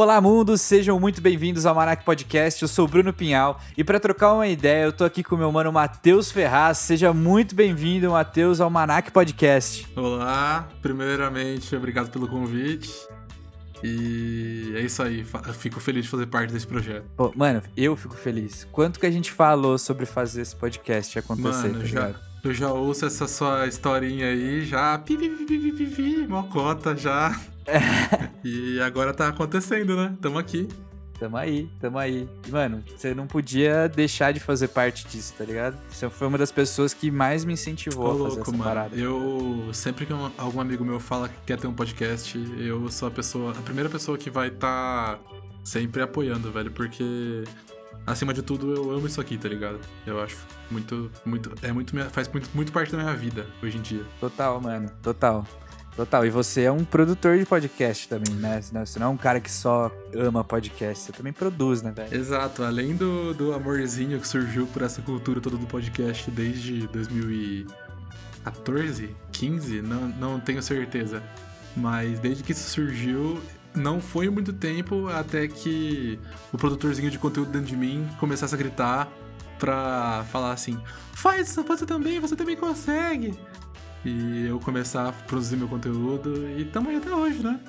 Olá, mundo, sejam muito bem-vindos ao Manac Podcast. Eu sou o Bruno Pinhal e para trocar uma ideia, eu tô aqui com meu mano Matheus Ferraz. Seja muito bem-vindo, Matheus, ao Manac Podcast. Olá, primeiramente, obrigado pelo convite. E é isso aí, fico feliz de fazer parte desse projeto. Mano, eu fico feliz. Quanto que a gente falou sobre fazer esse podcast acontecer, mano, tá já, Eu já ouço essa sua historinha aí, já pi, pi, pi, pi, pi, pi, mocota, já e agora tá acontecendo, né? Tamo aqui. Tamo aí, tamo aí. E, mano, você não podia deixar de fazer parte disso, tá ligado? Você foi uma das pessoas que mais me incentivou a fazer louco, essa mano. parada. Eu, sempre que um, algum amigo meu fala que quer ter um podcast, eu sou a pessoa, a primeira pessoa que vai estar tá sempre apoiando, velho, porque acima de tudo eu amo isso aqui, tá ligado? Eu acho muito, muito, é muito, faz muito, muito parte da minha vida hoje em dia. Total, mano, total. Total, e você é um produtor de podcast também, né? Você não é um cara que só ama podcast, você também produz, né, velho? Exato, além do, do amorzinho que surgiu por essa cultura toda do podcast desde 2014, 15, não, não tenho certeza. Mas desde que isso surgiu, não foi muito tempo até que o produtorzinho de conteúdo dentro de mim começasse a gritar pra falar assim: faz você também, você também consegue e eu começar a produzir meu conteúdo e tamo aí até hoje, né?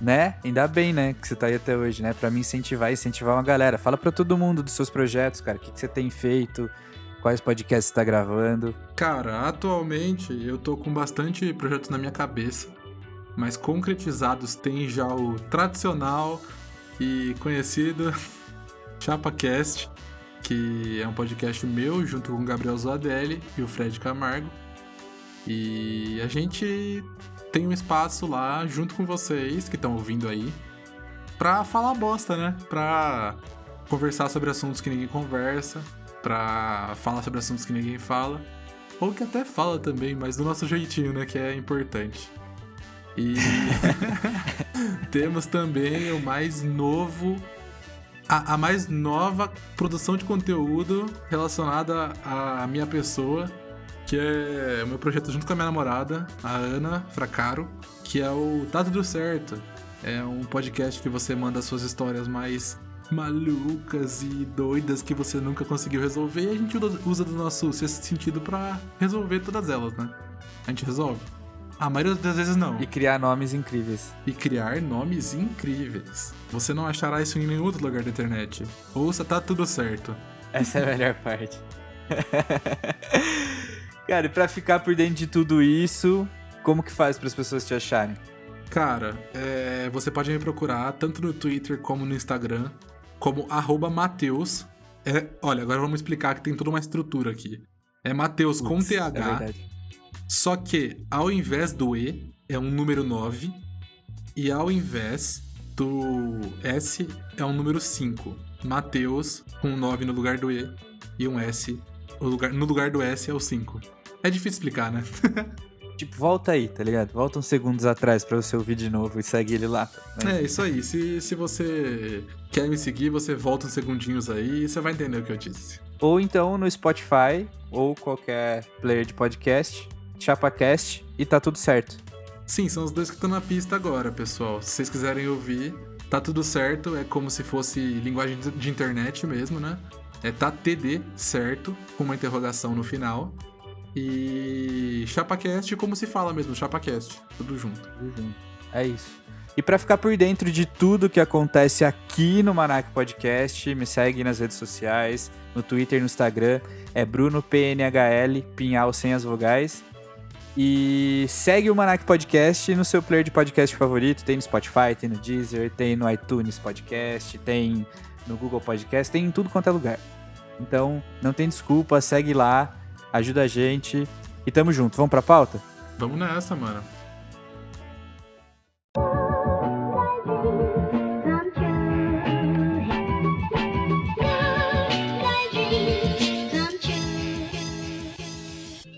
Né? Ainda bem, né, que você tá aí até hoje, né? Pra me incentivar e incentivar uma galera. Fala pra todo mundo dos seus projetos, cara. O que, que você tem feito? Quais podcasts você tá gravando? Cara, atualmente eu tô com bastante projetos na minha cabeça. Mas concretizados tem já o tradicional e conhecido ChapaCast, que é um podcast meu junto com o Gabriel Zoadelli e o Fred Camargo e a gente tem um espaço lá junto com vocês que estão ouvindo aí pra falar bosta, né? Pra conversar sobre assuntos que ninguém conversa, pra falar sobre assuntos que ninguém fala, ou que até fala também, mas do nosso jeitinho, né? Que é importante. E temos também o mais novo, a, a, mais nova produção de conteúdo relacionada à minha pessoa, que é o meu projeto junto com a minha namorada, a Ana Fracaro, que é o Tá Tudo Certo. É um podcast que você manda suas histórias mais malucas e doidas que você nunca conseguiu resolver e a gente usa do nosso sexto sentido para resolver todas elas, né? A gente resolve. A maioria das vezes não. E criar nomes incríveis. E criar nomes incríveis. Você não achará isso em nenhum outro lugar da internet. Ouça, tá tudo certo. Essa é a melhor parte. Cara, e pra ficar por dentro de tudo isso, como que faz para as pessoas te acharem? Cara, é, você pode me procurar tanto no Twitter como no Instagram, como Mateus. É, olha, agora vamos explicar que tem toda uma estrutura aqui. É Mateus com TH. É só que ao invés do E é um número 9 e ao invés do S é um número 5. Mateus com 9 no lugar do E e um S. Lugar, no lugar do S é o 5. É difícil explicar, né? tipo, volta aí, tá ligado? Volta uns segundos atrás para você ouvir de novo e segue ele lá. Né? É, isso aí. Se, se você quer me seguir, você volta uns segundinhos aí e você vai entender o que eu disse. Ou então no Spotify ou qualquer player de podcast, ChapaCast e tá tudo certo. Sim, são os dois que estão na pista agora, pessoal. Se vocês quiserem ouvir, tá tudo certo. É como se fosse linguagem de internet mesmo, né? É tá TD certo, com uma interrogação no final. E ChapaCast, como se fala mesmo, ChapaCast. Tudo junto. Tudo junto. É isso. E para ficar por dentro de tudo que acontece aqui no Manac Podcast, me segue nas redes sociais, no Twitter no Instagram. É Bruno PNHL, Pinhal sem as vogais. E segue o Manac Podcast no seu player de podcast favorito. Tem no Spotify, tem no Deezer, tem no iTunes Podcast, tem no Google Podcast, tem em tudo quanto é lugar. Então, não tem desculpa, segue lá ajuda a gente e tamo junto. Vamos pra pauta? Vamos nessa, mano.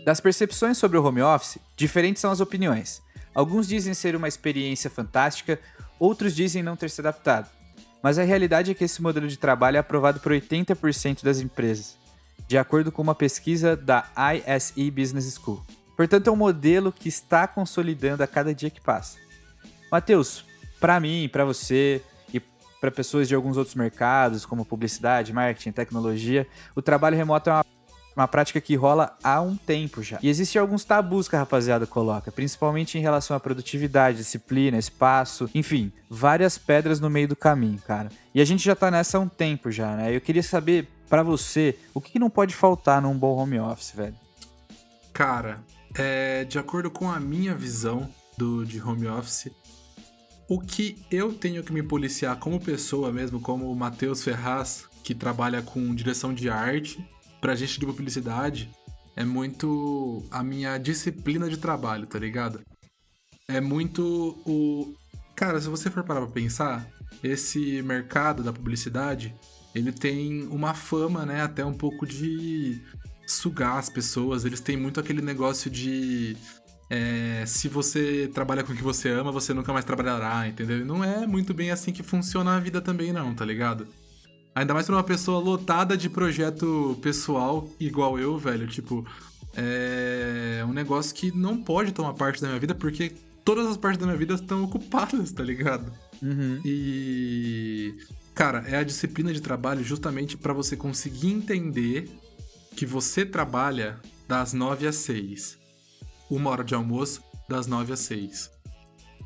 Das percepções sobre o home office, diferentes são as opiniões. Alguns dizem ser uma experiência fantástica, outros dizem não ter se adaptado. Mas a realidade é que esse modelo de trabalho é aprovado por 80% das empresas de acordo com uma pesquisa da ISE Business School. Portanto, é um modelo que está consolidando a cada dia que passa. Matheus, para mim, para você e para pessoas de alguns outros mercados, como publicidade, marketing, tecnologia, o trabalho remoto é uma uma prática que rola há um tempo já. E existem alguns tabus que a rapaziada coloca, principalmente em relação à produtividade, disciplina, espaço, enfim, várias pedras no meio do caminho, cara. E a gente já tá nessa há um tempo já, né? Eu queria saber para você, o que, que não pode faltar num bom home office, velho? Cara, é, de acordo com a minha visão do, de home office, o que eu tenho que me policiar como pessoa mesmo, como o Matheus Ferraz, que trabalha com direção de arte, pra gente de publicidade, é muito a minha disciplina de trabalho, tá ligado? É muito o. Cara, se você for parar pra pensar, esse mercado da publicidade, ele tem uma fama, né, até um pouco de sugar as pessoas. Eles têm muito aquele negócio de é, se você trabalha com o que você ama, você nunca mais trabalhará, entendeu? E não é muito bem assim que funciona a vida também, não, tá ligado? Ainda mais pra uma pessoa lotada de projeto pessoal, igual eu, velho. Tipo, é um negócio que não pode tomar parte da minha vida, porque todas as partes da minha vida estão ocupadas, tá ligado? Uhum. E. Cara, é a disciplina de trabalho justamente para você conseguir entender que você trabalha das 9 às 6 uma hora de almoço das 9 às 6.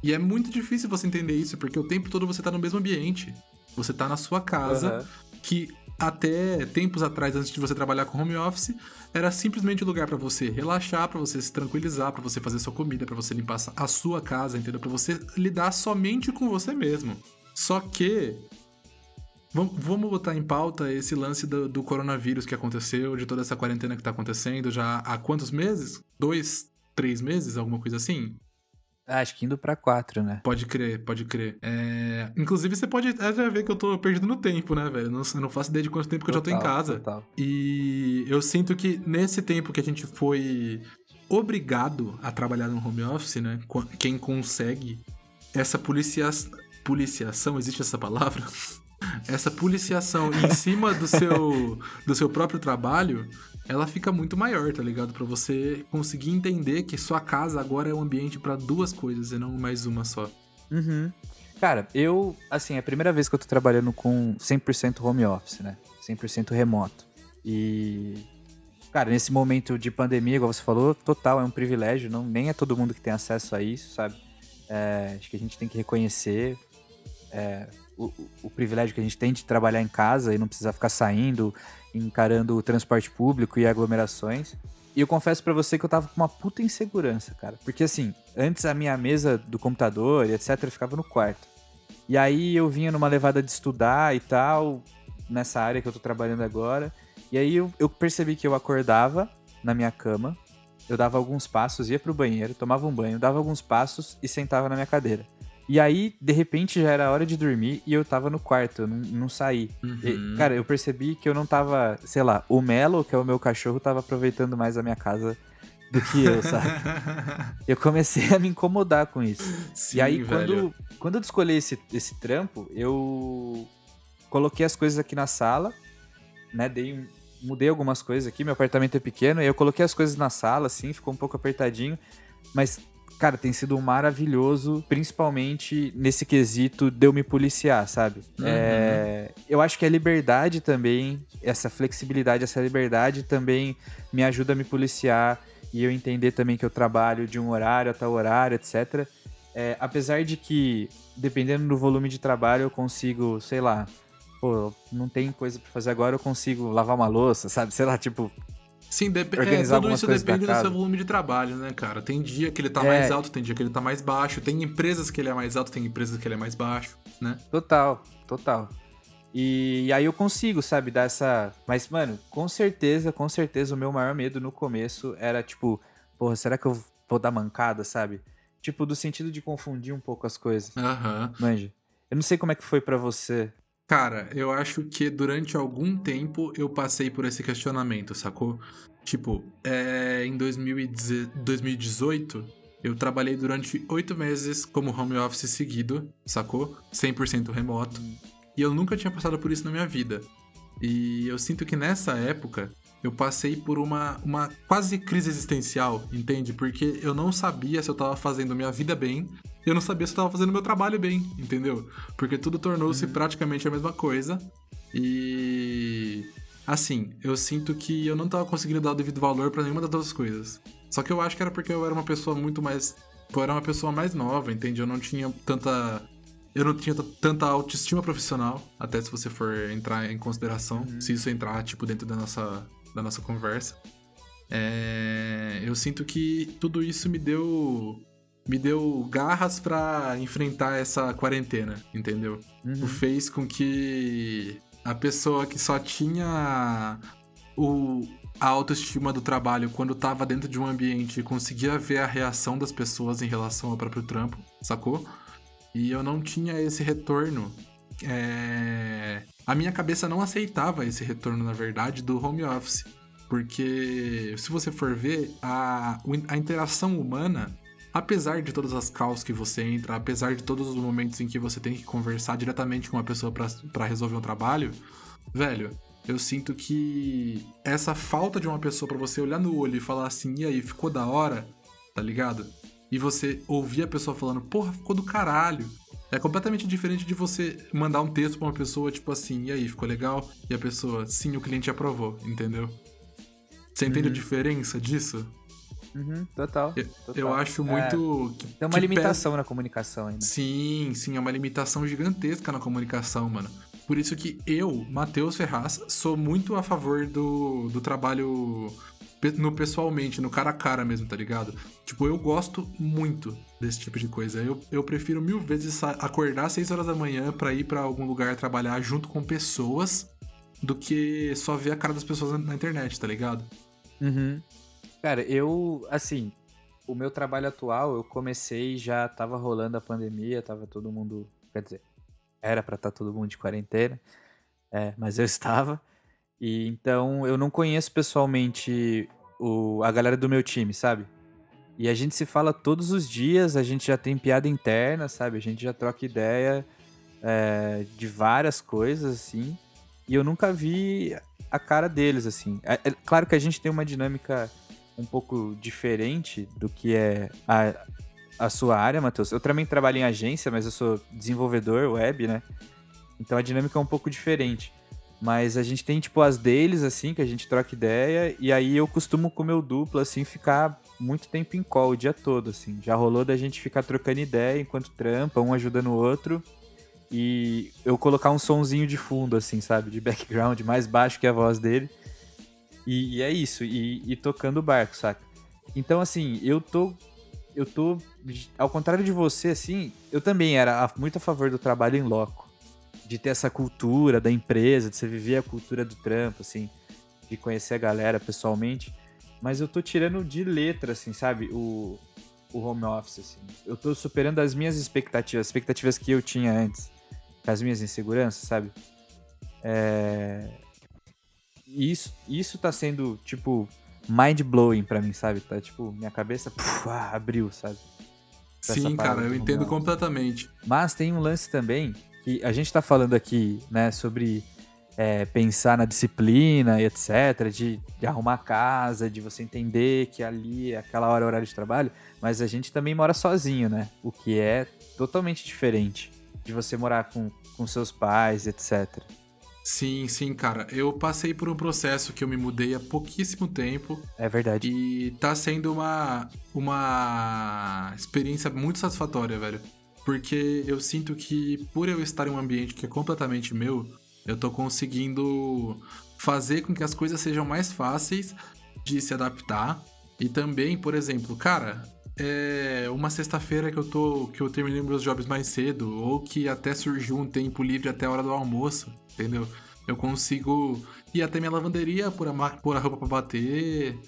E é muito difícil você entender isso, porque o tempo todo você tá no mesmo ambiente. Você tá na sua casa, uhum. que até tempos atrás, antes de você trabalhar com home office, era simplesmente um lugar para você relaxar, para você se tranquilizar, para você fazer sua comida, para você limpar a sua casa, entendeu? Para você lidar somente com você mesmo. Só que Vamos botar em pauta esse lance do, do, coronavírus que aconteceu, de toda essa quarentena que tá acontecendo já há quantos meses? Dois, três meses, alguma coisa assim? Ah, acho que indo pra quatro, né? Pode crer, pode crer. É... Inclusive, você pode até ver que eu tô perdido no tempo, né, velho? Não, eu não faço ideia de quanto tempo que total, eu já tô em casa. Total. E eu sinto que nesse tempo que a gente foi obrigado a trabalhar no home office, né? Quem consegue essa policia... policiação, existe essa palavra? Essa policiação em cima do seu, do seu próprio trabalho ela fica muito maior, tá ligado? Para você conseguir entender que sua casa agora é um ambiente para duas coisas e não mais uma só. Uhum. Cara, eu, assim, é a primeira vez que eu tô trabalhando com 100% home office, né? 100% remoto. E, cara, nesse momento de pandemia, igual você falou, total, é um privilégio, não, nem é todo mundo que tem acesso a isso, sabe? É, acho que a gente tem que reconhecer é, o, o, privilégio que a gente tem de trabalhar em casa e não precisar ficar saindo, encarando o transporte público e aglomerações. E eu confesso para você que eu tava com uma puta insegurança, cara. Porque assim, antes a minha mesa do computador e etc ficava no quarto. E aí eu vinha numa levada de estudar e tal, nessa área que eu tô trabalhando agora. E aí eu, eu percebi que eu acordava na minha cama, eu dava alguns passos, ia pro banheiro, tomava um banho, dava alguns passos e sentava na minha cadeira. E aí, de repente, já era hora de dormir e eu tava no quarto, eu não, não saí. Uhum. E, cara, eu percebi que eu não tava, sei lá, o Melo, que é o meu cachorro, tava aproveitando mais a minha casa do que eu, sabe? eu comecei a me incomodar com isso. Sim, e aí, velho. quando, quando eu escolhi esse, esse trampo, eu coloquei as coisas aqui na sala, né? Dei mudei algumas coisas aqui, meu apartamento é pequeno, e eu coloquei as coisas na sala, assim, ficou um pouco apertadinho. Mas cara, tem sido maravilhoso, principalmente nesse quesito de eu me policiar, sabe? Uhum. É, eu acho que a liberdade também, essa flexibilidade, essa liberdade também me ajuda a me policiar e eu entender também que eu trabalho de um horário a tal horário, etc. É, apesar de que, dependendo do volume de trabalho, eu consigo, sei lá, pô, não tem coisa pra fazer agora, eu consigo lavar uma louça, sabe? Sei lá, tipo, Sim, dep é, tudo isso depende do seu volume de trabalho, né, cara? Tem dia que ele tá é. mais alto, tem dia que ele tá mais baixo. Tem empresas que ele é mais alto, tem empresas que ele é mais baixo, né? Total, total. E, e, aí eu consigo, sabe, dar essa. Mas, mano, com certeza, com certeza, o meu maior medo no começo era, tipo, porra, será que eu vou dar mancada, sabe? Tipo, do sentido de confundir um pouco as coisas. Aham. Uhum. Manja. Eu não sei como é que foi para você. Cara, eu acho que durante algum tempo eu passei por esse questionamento, sacou? Tipo, é, em 2018, eu trabalhei durante oito meses como home office seguido, sacou? 100% remoto. E eu nunca tinha passado por isso na minha vida. E eu sinto que nessa época eu passei por uma, uma quase crise existencial, entende? Porque eu não sabia se eu tava fazendo minha vida bem eu não sabia se eu tava fazendo meu trabalho bem, entendeu? Porque tudo tornou-se uhum. praticamente a mesma coisa. E. Assim, eu sinto que eu não tava conseguindo dar o devido valor para nenhuma das duas coisas. Só que eu acho que era porque eu era uma pessoa muito mais. Eu era uma pessoa mais nova, entende? Eu não tinha tanta. Eu não tinha tanta autoestima profissional, até se você for entrar em consideração, uhum. se isso entrar, tipo, dentro da nossa, da nossa conversa. É... Eu sinto que tudo isso me deu me deu garras para enfrentar essa quarentena, entendeu? Uhum. Fez com que a pessoa que só tinha o, a autoestima do trabalho quando tava dentro de um ambiente conseguia ver a reação das pessoas em relação ao próprio trampo, sacou? E eu não tinha esse retorno. É... A minha cabeça não aceitava esse retorno, na verdade, do home office. Porque, se você for ver, a, a interação humana apesar de todas as calls que você entra, apesar de todos os momentos em que você tem que conversar diretamente com uma pessoa para resolver um trabalho, velho, eu sinto que essa falta de uma pessoa para você olhar no olho e falar assim, e aí, ficou da hora, tá ligado? E você ouvir a pessoa falando, porra, ficou do caralho. É completamente diferente de você mandar um texto pra uma pessoa, tipo assim, e aí, ficou legal? E a pessoa, sim, o cliente aprovou, entendeu? Você entende uhum. a diferença disso? Uhum, total, eu, total. Eu acho muito. É, tem uma limitação pesa... na comunicação ainda. Sim, sim, é uma limitação gigantesca na comunicação, mano. Por isso que eu, Matheus Ferraz, sou muito a favor do, do trabalho no pessoalmente, no cara a cara mesmo, tá ligado? Tipo, eu gosto muito desse tipo de coisa. Eu, eu prefiro mil vezes acordar às 6 horas da manhã para ir para algum lugar trabalhar junto com pessoas do que só ver a cara das pessoas na internet, tá ligado? Uhum. Cara, eu, assim, o meu trabalho atual, eu comecei já tava rolando a pandemia, tava todo mundo, quer dizer, era para estar tá todo mundo de quarentena, é, mas eu estava. E então eu não conheço pessoalmente o, a galera do meu time, sabe? E a gente se fala todos os dias, a gente já tem piada interna, sabe? A gente já troca ideia é, de várias coisas, assim. E eu nunca vi a cara deles, assim. É, é, claro que a gente tem uma dinâmica um pouco diferente do que é a, a sua área, Matheus. Eu também trabalho em agência, mas eu sou desenvolvedor web, né? Então a dinâmica é um pouco diferente. Mas a gente tem, tipo, as deles, assim, que a gente troca ideia, e aí eu costumo com o meu duplo, assim, ficar muito tempo em call o dia todo, assim. Já rolou da gente ficar trocando ideia enquanto trampa, um ajudando o outro, e eu colocar um sonzinho de fundo, assim, sabe? De background, mais baixo que a voz dele. E, e é isso, e, e, tocando o barco, saca? Então, assim, eu tô. Eu tô. Ao contrário de você, assim, eu também era muito a favor do trabalho em loco. De ter essa cultura da empresa, de você viver a cultura do trampo, assim, de conhecer a galera pessoalmente. Mas eu tô tirando de letra, assim, sabe? O, o home office, assim. Eu tô superando as minhas expectativas, as expectativas que eu tinha antes. As minhas inseguranças, sabe? É, isso, isso tá sendo, tipo, mind-blowing pra mim, sabe? Tá, tipo, minha cabeça puf, ah, abriu, sabe? Sim, cara, eu entendo completamente. Mas tem um lance também que a gente tá falando aqui, né, sobre é, pensar na disciplina e etc, de, de arrumar casa, de você entender que ali é aquela hora é horário de trabalho, mas a gente também mora sozinho, né? O que é totalmente diferente de você morar com, com seus pais, etc. Sim, sim, cara. Eu passei por um processo que eu me mudei há pouquíssimo tempo. É verdade. E tá sendo uma, uma experiência muito satisfatória, velho. Porque eu sinto que, por eu estar em um ambiente que é completamente meu, eu tô conseguindo fazer com que as coisas sejam mais fáceis de se adaptar. E também, por exemplo, cara, é uma sexta-feira que eu tô que eu terminei meus jobs mais cedo ou que até surgiu um tempo livre até a hora do almoço entendeu? Eu consigo ir até minha lavanderia, pôr a, pôr a roupa pra bater,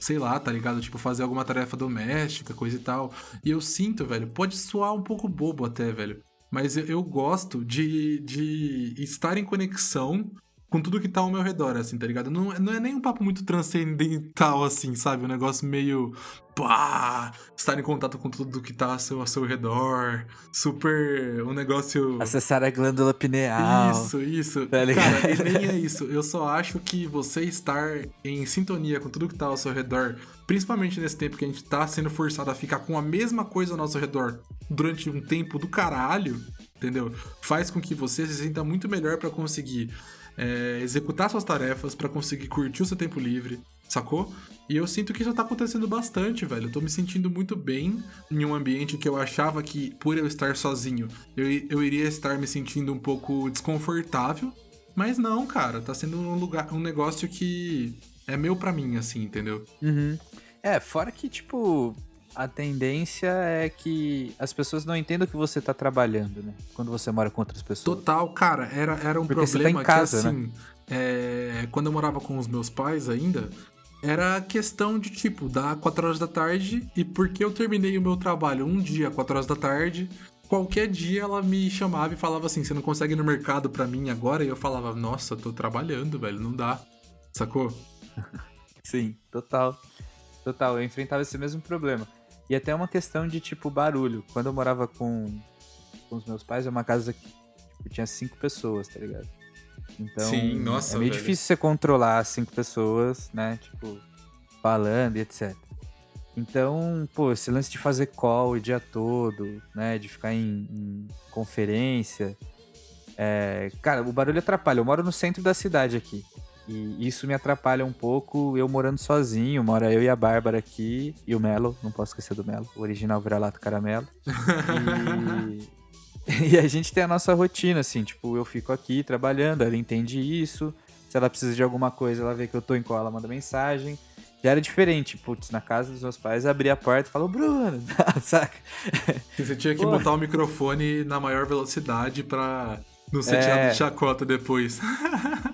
sei lá, tá ligado? Tipo, fazer alguma tarefa doméstica, coisa e tal. E eu sinto, velho, pode soar um pouco bobo até, velho. Mas eu, eu gosto de, de estar em conexão com tudo que tá ao meu redor, assim, tá ligado? Não, não é nem um papo muito transcendental, assim, sabe? Um negócio meio. Pá! Estar em contato com tudo que tá ao seu, ao seu redor. Super. Um negócio. Acessar a glândula pineal. Isso, isso. Tá Cara, e nem é isso. Eu só acho que você estar em sintonia com tudo que tá ao seu redor, principalmente nesse tempo que a gente tá sendo forçado a ficar com a mesma coisa ao nosso redor durante um tempo do caralho, entendeu? Faz com que você se sinta muito melhor para conseguir é, executar suas tarefas, para conseguir curtir o seu tempo livre, sacou? E eu sinto que isso tá acontecendo bastante, velho. Eu tô me sentindo muito bem em um ambiente que eu achava que, por eu estar sozinho, eu, eu iria estar me sentindo um pouco desconfortável. Mas não, cara, tá sendo um lugar, um negócio que é meu para mim, assim, entendeu? Uhum. É, fora que, tipo, a tendência é que as pessoas não entendam que você tá trabalhando, né? Quando você mora com outras pessoas. Total, cara, era, era um Porque problema tá casa, que, assim, né? é, quando eu morava com os meus pais ainda, era questão de, tipo, dar 4 horas da tarde e porque eu terminei o meu trabalho um dia, 4 horas da tarde, qualquer dia ela me chamava e falava assim: você não consegue ir no mercado pra mim agora? E eu falava: nossa, tô trabalhando, velho, não dá. Sacou? Sim, total. Total, eu enfrentava esse mesmo problema. E até uma questão de, tipo, barulho. Quando eu morava com, com os meus pais, é uma casa que tipo, tinha cinco pessoas, tá ligado? Então, Sim, nossa, é meio velho. difícil você controlar cinco pessoas, né? Tipo, falando e etc. Então, pô, esse lance de fazer call o dia todo, né? De ficar em, em conferência. É, cara, o barulho atrapalha. Eu moro no centro da cidade aqui. E isso me atrapalha um pouco, eu morando sozinho, mora eu e a Bárbara aqui, e o Melo, não posso esquecer do Melo, o original vira-lata caramelo. E... e a gente tem a nossa rotina, assim, tipo, eu fico aqui trabalhando, ela entende isso, se ela precisa de alguma coisa, ela vê que eu tô em qual, ela manda mensagem. Já era diferente, putz, na casa dos meus pais, abri a porta e falou, Bruno, saca? Você tinha que Pô. botar o microfone na maior velocidade pra não ser É. tirado de chacota depois.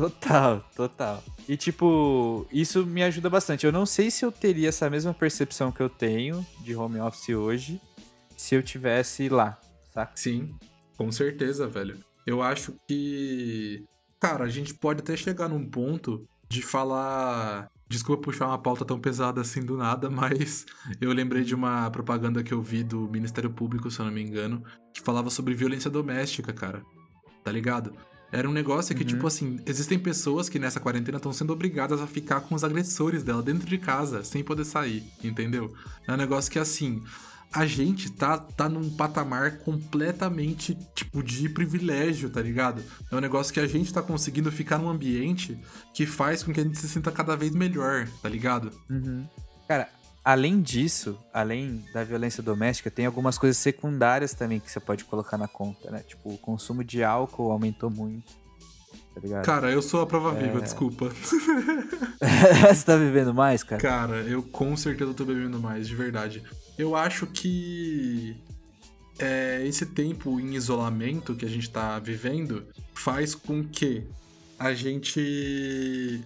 Total, total. E tipo, isso me ajuda bastante. Eu não sei se eu teria essa mesma percepção que eu tenho de home office hoje se eu tivesse lá, saca? Sim, com certeza, velho. Eu acho que. Cara, a gente pode até chegar num ponto de falar. Desculpa puxar uma pauta tão pesada assim do nada, mas eu lembrei de uma propaganda que eu vi do Ministério Público, se eu não me engano, que falava sobre violência doméstica, cara. Tá ligado? Era um negócio que, Uhum. tipo assim, existem pessoas que nessa quarentena estão sendo obrigadas a ficar com os agressores dela dentro de casa, sem poder sair, entendeu? É um negócio que, assim, a gente tá, tá num patamar completamente, tipo, de privilégio, tá ligado? É um negócio que a gente tá conseguindo ficar num ambiente que faz com que a gente se sinta cada vez melhor, tá ligado? Uhum. Cara, além disso, além da violência doméstica, tem algumas coisas secundárias também que você pode colocar na conta, né? Tipo, o consumo de álcool aumentou muito. Tá ligado? Cara, eu sou a prova viva, desculpa. você tá vivendo mais, cara? Cara, eu com certeza tô bebendo mais, de verdade. Eu acho que é, esse tempo em isolamento que a gente tá vivendo faz com que a gente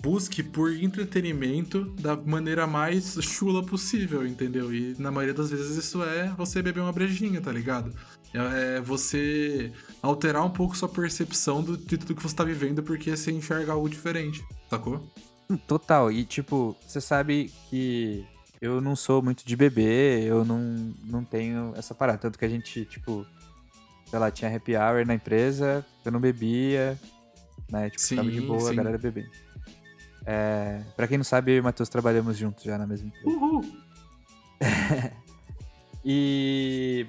busque por entretenimento da maneira mais chula possível, entendeu? E na maioria das vezes isso é você beber uma brejinha, tá ligado? É você alterar um pouco sua percepção do, de tudo que você tá vivendo porque você enxerga algo diferente, sacou? Hum, Total, e tipo, você sabe que eu não sou muito de beber, eu não, não tenho essa parada. Tanto que a gente, tipo, sei lá, tinha happy hour na empresa, eu não bebia, né? Tipo, ficava de Sim, boa, a sim. galera bebendo. É, pra quem não sabe, eu e o Matheus trabalhamos juntos já na mesma empresa. Uhul! E.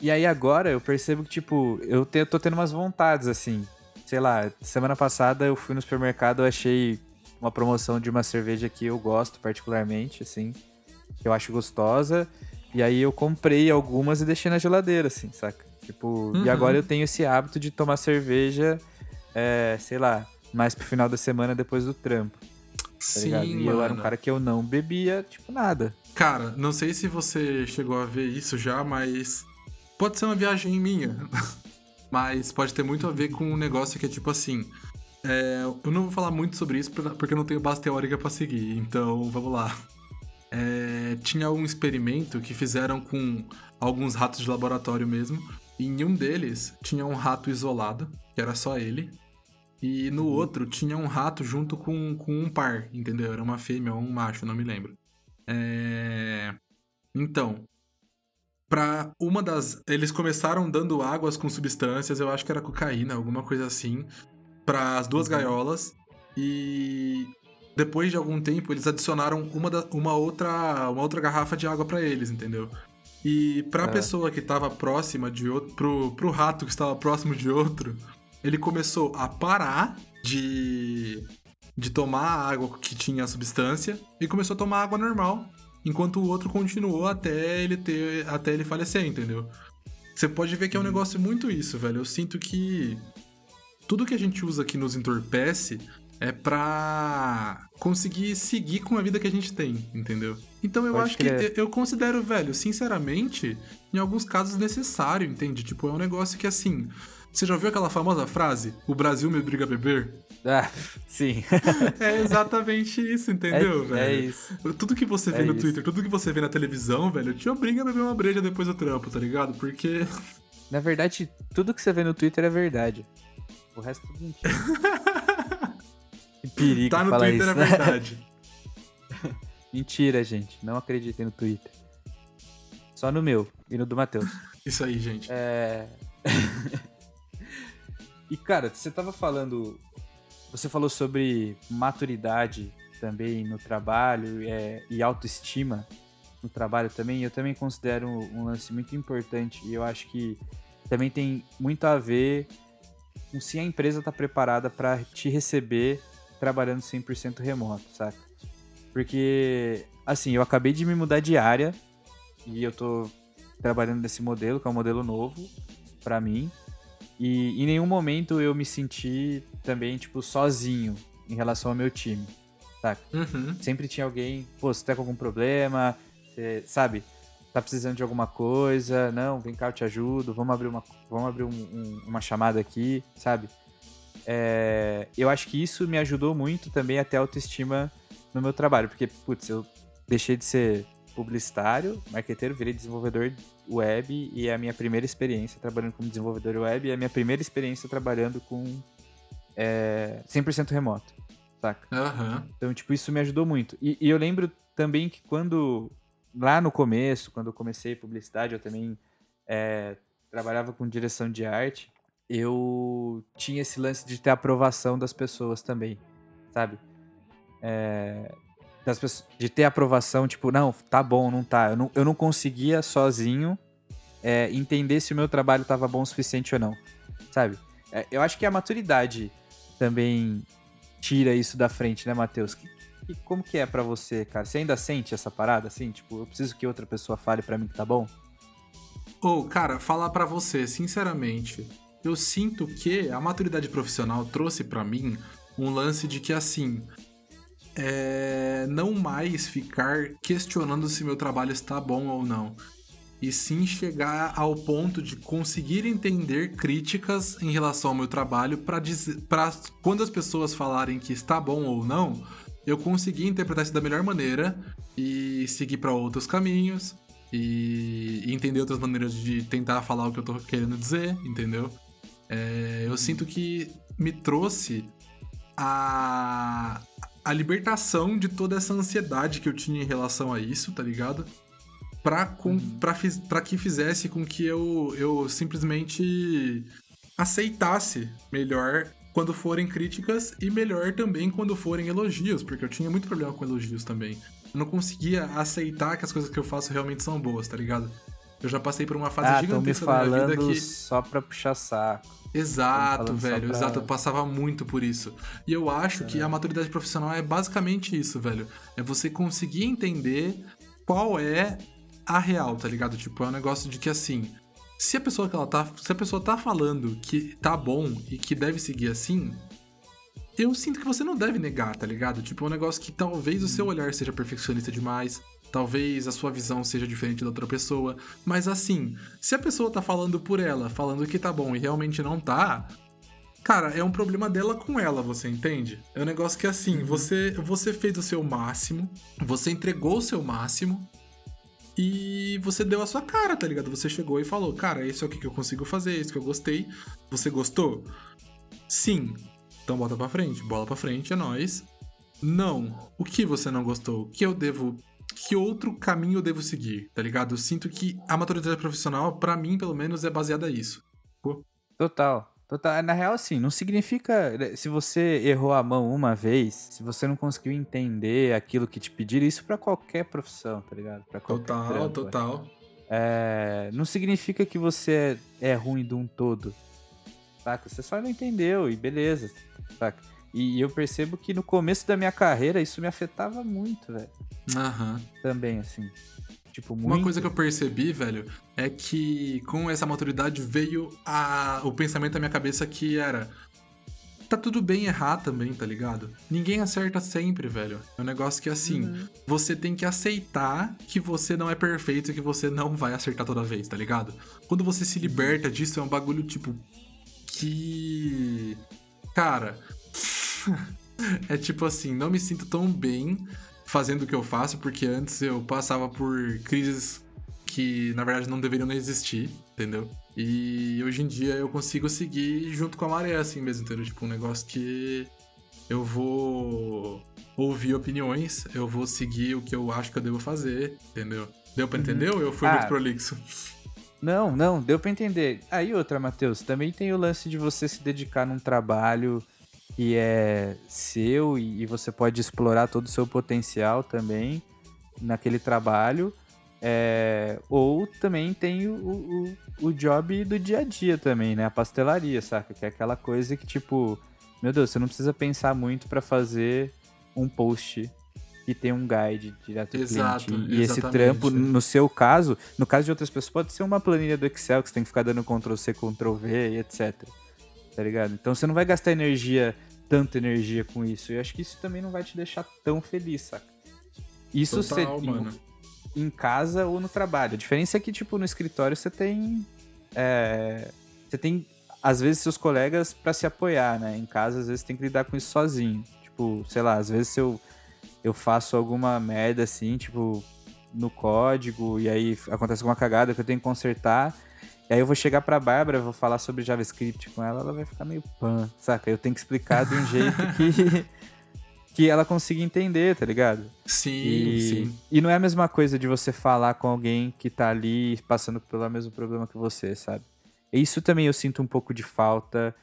E aí agora eu percebo que, tipo, eu te- tô tendo umas vontades, assim. Sei lá, semana passada eu fui no supermercado, eu achei uma promoção de uma cerveja que eu gosto particularmente, assim. Que eu acho gostosa. E aí eu comprei algumas e deixei na geladeira, assim, saca? Tipo, Uhum. e agora eu tenho esse hábito de tomar cerveja, é, sei lá, mais pro final da semana depois do trampo, tá Sim? E mano. eu era um cara que eu não bebia, tipo, nada. Cara, não sei se você chegou a ver isso já, mas pode ser uma viagem minha. mas pode ter muito a ver com um negócio que é tipo assim. é, eu não vou falar muito sobre isso porque eu não tenho base teórica pra seguir, então vamos lá. É, tinha um experimento que fizeram com alguns ratos de laboratório mesmo. E em um deles tinha um rato isolado, que era só ele. E no outro tinha um rato junto com, com um par, entendeu? Era uma fêmea ou um macho, não me lembro. É... Então, para uma das. Eles começaram dando águas com substâncias, eu acho que era cocaína, alguma coisa assim, para as duas gaiolas. E depois de algum tempo, eles adicionaram uma, da, uma, outra, uma outra garrafa de água para eles, entendeu? E pra é. pessoa que tava próxima de outro. Pro, pro rato que estava próximo de outro, ele começou a parar de. de tomar a água que tinha a substância e começou a tomar água normal. Enquanto o outro continuou até ele ter. até ele falecer, entendeu? Você pode ver que é um uhum. negócio muito isso, velho. Eu sinto que tudo que a gente usa aqui nos entorpece é pra conseguir seguir com a vida que a gente tem, entendeu? Então eu Pode acho crer. que eu considero, velho, sinceramente, em alguns casos necessário, entende? Tipo, é um negócio que assim. Você já ouviu aquela famosa frase? O Brasil me obriga a beber? Ah, sim. é exatamente isso, entendeu, é, velho? É isso. Tudo que você vê é no isso. Twitter, tudo que você vê na televisão, velho, te obriga a beber uma breja depois do trampo, tá ligado? Porque. Na verdade, tudo que você vê no Twitter é verdade. O resto é tudo mentira. Que perigo Tá no falar Twitter, isso, é verdade. Mentira, gente. Não acreditem no Twitter. Só no meu e no do Matheus. Isso aí, gente. É... e, cara, você tava falando... Você falou sobre maturidade também no trabalho é, e autoestima no trabalho também. Eu também considero um lance muito importante e eu acho que também tem muito a ver com se a empresa está preparada para te receber trabalhando 100% remoto, saca? Porque, assim, eu acabei de me mudar de área e eu tô trabalhando nesse modelo, que é um modelo novo para mim. E em nenhum momento eu me senti também, tipo, sozinho em relação ao meu time, saca? Uhum. Sempre tinha alguém, pô, você tá com algum problema, você, sabe? Tá precisando de alguma coisa, não, vem cá, eu te ajudo, vamos abrir uma, vamos abrir um, um, uma chamada aqui, sabe? é, eu acho que isso me ajudou muito também a ter autoestima no meu trabalho, porque, putz, eu deixei de ser publicitário, marqueteiro, virei desenvolvedor web e é a minha primeira experiência trabalhando como desenvolvedor web e é a minha primeira experiência trabalhando com é, 100% remoto, saca? Uhum. Então, tipo, isso me ajudou muito. E, e, eu lembro também que quando, lá no começo, quando eu comecei publicidade, eu também é, trabalhava com direção de arte eu tinha esse lance de ter aprovação das pessoas também, sabe? É, pessoas, de ter aprovação, tipo, não, tá bom, não tá. Eu não, eu não conseguia sozinho é, entender se o meu trabalho tava bom o suficiente ou não, sabe? É, eu acho que a maturidade também tira isso da frente, né, Matheus? Que, que, como que é para você, cara? Você ainda sente essa parada, assim? Tipo, eu preciso que outra pessoa fale para mim que tá bom? Ô, oh, cara, falar para você, sinceramente, eu sinto que a maturidade profissional trouxe para mim um lance de que assim é não mais ficar questionando se meu trabalho está bom ou não, e sim chegar ao ponto de conseguir entender críticas em relação ao meu trabalho para quando as pessoas falarem que está bom ou não, eu conseguir interpretar isso da melhor maneira e seguir para outros caminhos e entender outras maneiras de tentar falar o que eu tô querendo dizer, entendeu? É, eu sinto que me trouxe a, a libertação de toda essa ansiedade que eu tinha em relação a isso, tá ligado? Pra, com, uhum. pra, pra que fizesse com que eu, eu simplesmente aceitasse melhor quando forem críticas e melhor também quando forem elogios, porque eu tinha muito problema com elogios também. Eu não conseguia aceitar que as coisas que eu faço realmente são boas, tá ligado? Eu já passei por uma fase ah, gigantesca me da minha vida que. Só pra puxar saco. Exato, velho, pra... exato. Eu passava muito por isso. E eu acho é. que a maturidade profissional é basicamente isso, velho. É você conseguir entender qual é a real, tá ligado? Tipo, é um negócio de que assim. Se a pessoa que ela tá. Se a pessoa tá falando que tá bom e que deve seguir assim, eu sinto que você não deve negar, tá ligado? Tipo, é um negócio que talvez o seu uhum. olhar seja perfeccionista demais, Talvez a sua visão seja diferente da outra pessoa, mas assim, se a pessoa tá falando por ela, falando que tá bom e realmente não tá, cara, é um problema dela com ela, você entende? É um negócio que assim, uhum. você você fez o seu máximo, você entregou o seu máximo e você deu a sua cara, tá ligado? Você chegou e falou, cara, isso é o que eu consigo fazer, isso que eu gostei. Você gostou? Sim. Então bota pra frente, bola pra frente, é nóis. Não. O que você não gostou? O que eu devo. Que outro caminho eu devo seguir, tá ligado? Eu sinto que a maturidade profissional, pra mim, pelo menos, é baseada nisso. Pô, Total. Total. Na real, assim, não significa. Se você errou a mão uma vez, se você não conseguiu entender aquilo que te pediram, isso pra qualquer profissão, tá ligado? Pra qualquer Total, trampo, total. É, não significa que você é, é ruim de um todo. Saca? Você só não entendeu e beleza. Saca? E eu percebo que no começo da minha carreira isso me afetava muito, velho. Aham. Também, assim. Tipo, muito. Uma coisa que eu percebi, velho, é que com essa maturidade veio a... o pensamento na minha cabeça que era. Tá tudo bem errar também, tá ligado? Ninguém acerta sempre, velho. É um negócio que, assim, Uhum. você tem que aceitar que você não é perfeito e que você não vai acertar toda vez, tá ligado? Quando você se liberta disso, é um bagulho, tipo, que. Cara. é tipo assim, não me sinto tão bem fazendo o que eu faço, porque antes eu passava por crises que na verdade não deveriam nem existir, entendeu? E hoje em dia eu consigo seguir junto com a maré, assim mesmo, entendeu? Tipo, um negócio que eu vou ouvir opiniões, eu vou seguir o que eu acho que eu devo fazer, entendeu? Deu pra entender ou eu fui Ah, muito prolixo? Não, não, deu pra entender. Aí outra, Matheus, também tem o lance de você se dedicar num trabalho que é seu e, e você pode explorar todo o seu potencial também naquele trabalho. É, ou também tem o, o, o job do dia a dia também, né? A pastelaria, saca? Que é aquela coisa que, tipo, meu Deus, você não precisa pensar muito pra fazer um post que tem um guide direto do Exato, cliente. E esse trampo, no seu caso, no caso de outras pessoas, pode ser uma planilha do Excel que você tem que ficar dando Ctrl C, Ctrl V e etc. Tá ligado? Então você não vai gastar energia, tanta energia com isso. E eu acho que isso também não vai te deixar tão feliz, saca? Isso Total, você, em, em casa ou no trabalho. A diferença é que, tipo, no escritório você tem. é, você tem, às vezes, seus colegas pra se apoiar, né? Em casa, às vezes, tem que lidar com isso sozinho. Tipo, sei lá, às vezes se eu, eu faço alguma merda assim, tipo, no código, e aí acontece alguma cagada que eu tenho que consertar. E aí eu vou chegar pra Bárbara, vou falar sobre JavaScript com ela, ela vai ficar meio pan, saca? Eu tenho que explicar de um jeito que, que ela consiga entender, tá ligado? Sim, E, sim. e não é a mesma coisa de você falar com alguém que tá ali passando pelo mesmo problema que você, sabe? Isso também eu sinto um pouco de falta,